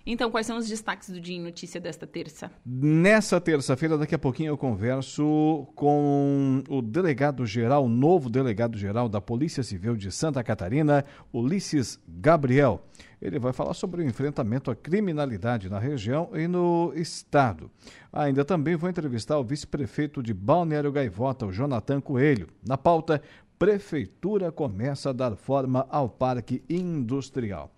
Então, quais são os destaques do Dia em Notícia desta terça? Nessa terça-feira, daqui a pouquinho, eu converso com o delegado-geral, novo delegado-geral da Polícia Civil de Santa Catarina, Ulisses Gabriel. Ele vai falar sobre o enfrentamento à criminalidade na região e no estado. Ainda também vou entrevistar o vice-prefeito de Balneário Gaivota, o Jonathan Coelho. Na pauta, Prefeitura começa a dar forma ao Parque Industrial.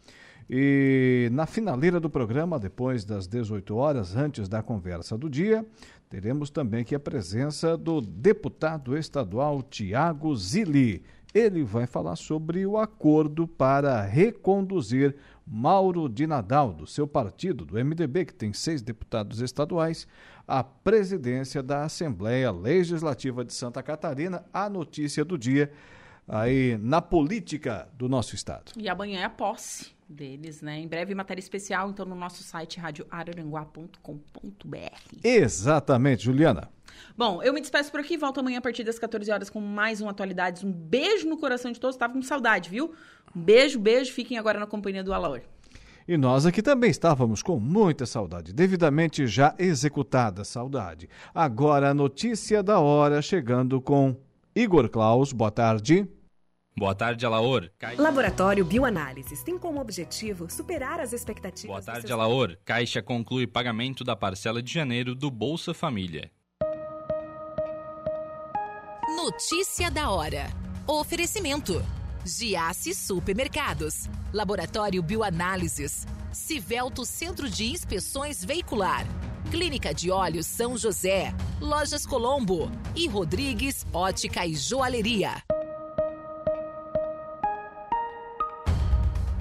E na finaleira do programa, depois das 18 horas, antes da conversa do dia, teremos também aqui a presença do deputado estadual Tiago Zilli. Ele vai falar sobre o acordo para reconduzir Mauro de Nadal, do seu partido, do MDB, que tem seis deputados estaduais, à presidência da Assembleia Legislativa de Santa Catarina. A notícia do dia aí na política do nosso estado. E amanhã é a posse deles, né? Em breve matéria especial, então, no nosso site radioararanguá.com.br. Exatamente, Juliana. Bom, eu me despeço por aqui, volto amanhã a partir das 14 horas com mais um Atualidades. Um beijo no coração de todos, estava com saudade, viu? Um beijo, beijo, fiquem agora na companhia do Alaor. E nós aqui também estávamos com muita saudade, devidamente já executada saudade. Agora a notícia da hora chegando com Igor Klaus. Boa tarde. Boa tarde, Alaor. Caixa... Laboratório Bioanálises tem como objetivo superar as expectativas. Boa tarde, seus... Alaor. Caixa conclui pagamento da parcela de janeiro do Bolsa Família. Notícia da hora. Oferecimento. Giasse Supermercados. Laboratório Bioanálises. Civelto Centro de Inspeções Veicular. Clínica de Olhos São José. Lojas Colombo. E Rodrigues Ótica e Joalheria.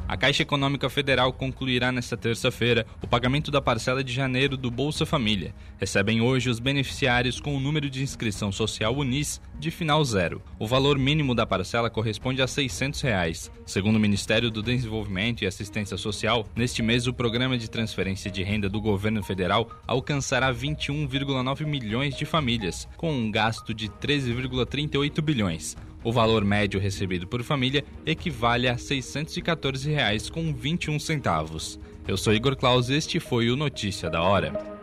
A Caixa Econômica Federal concluirá nesta terça-feira o pagamento da parcela de janeiro do Bolsa Família. Recebem hoje os beneficiários com o número de inscrição social UNIS de final zero. O valor mínimo da parcela corresponde a 600 reais. Segundo o Ministério do Desenvolvimento e Assistência Social, neste mês o programa de transferência de renda do governo federal alcançará 21,9 milhões de famílias, com um gasto de 13,38 bilhões. O valor médio recebido por família equivale a R$ 614,21. Eu sou Igor Claus e este foi o Notícia da Hora.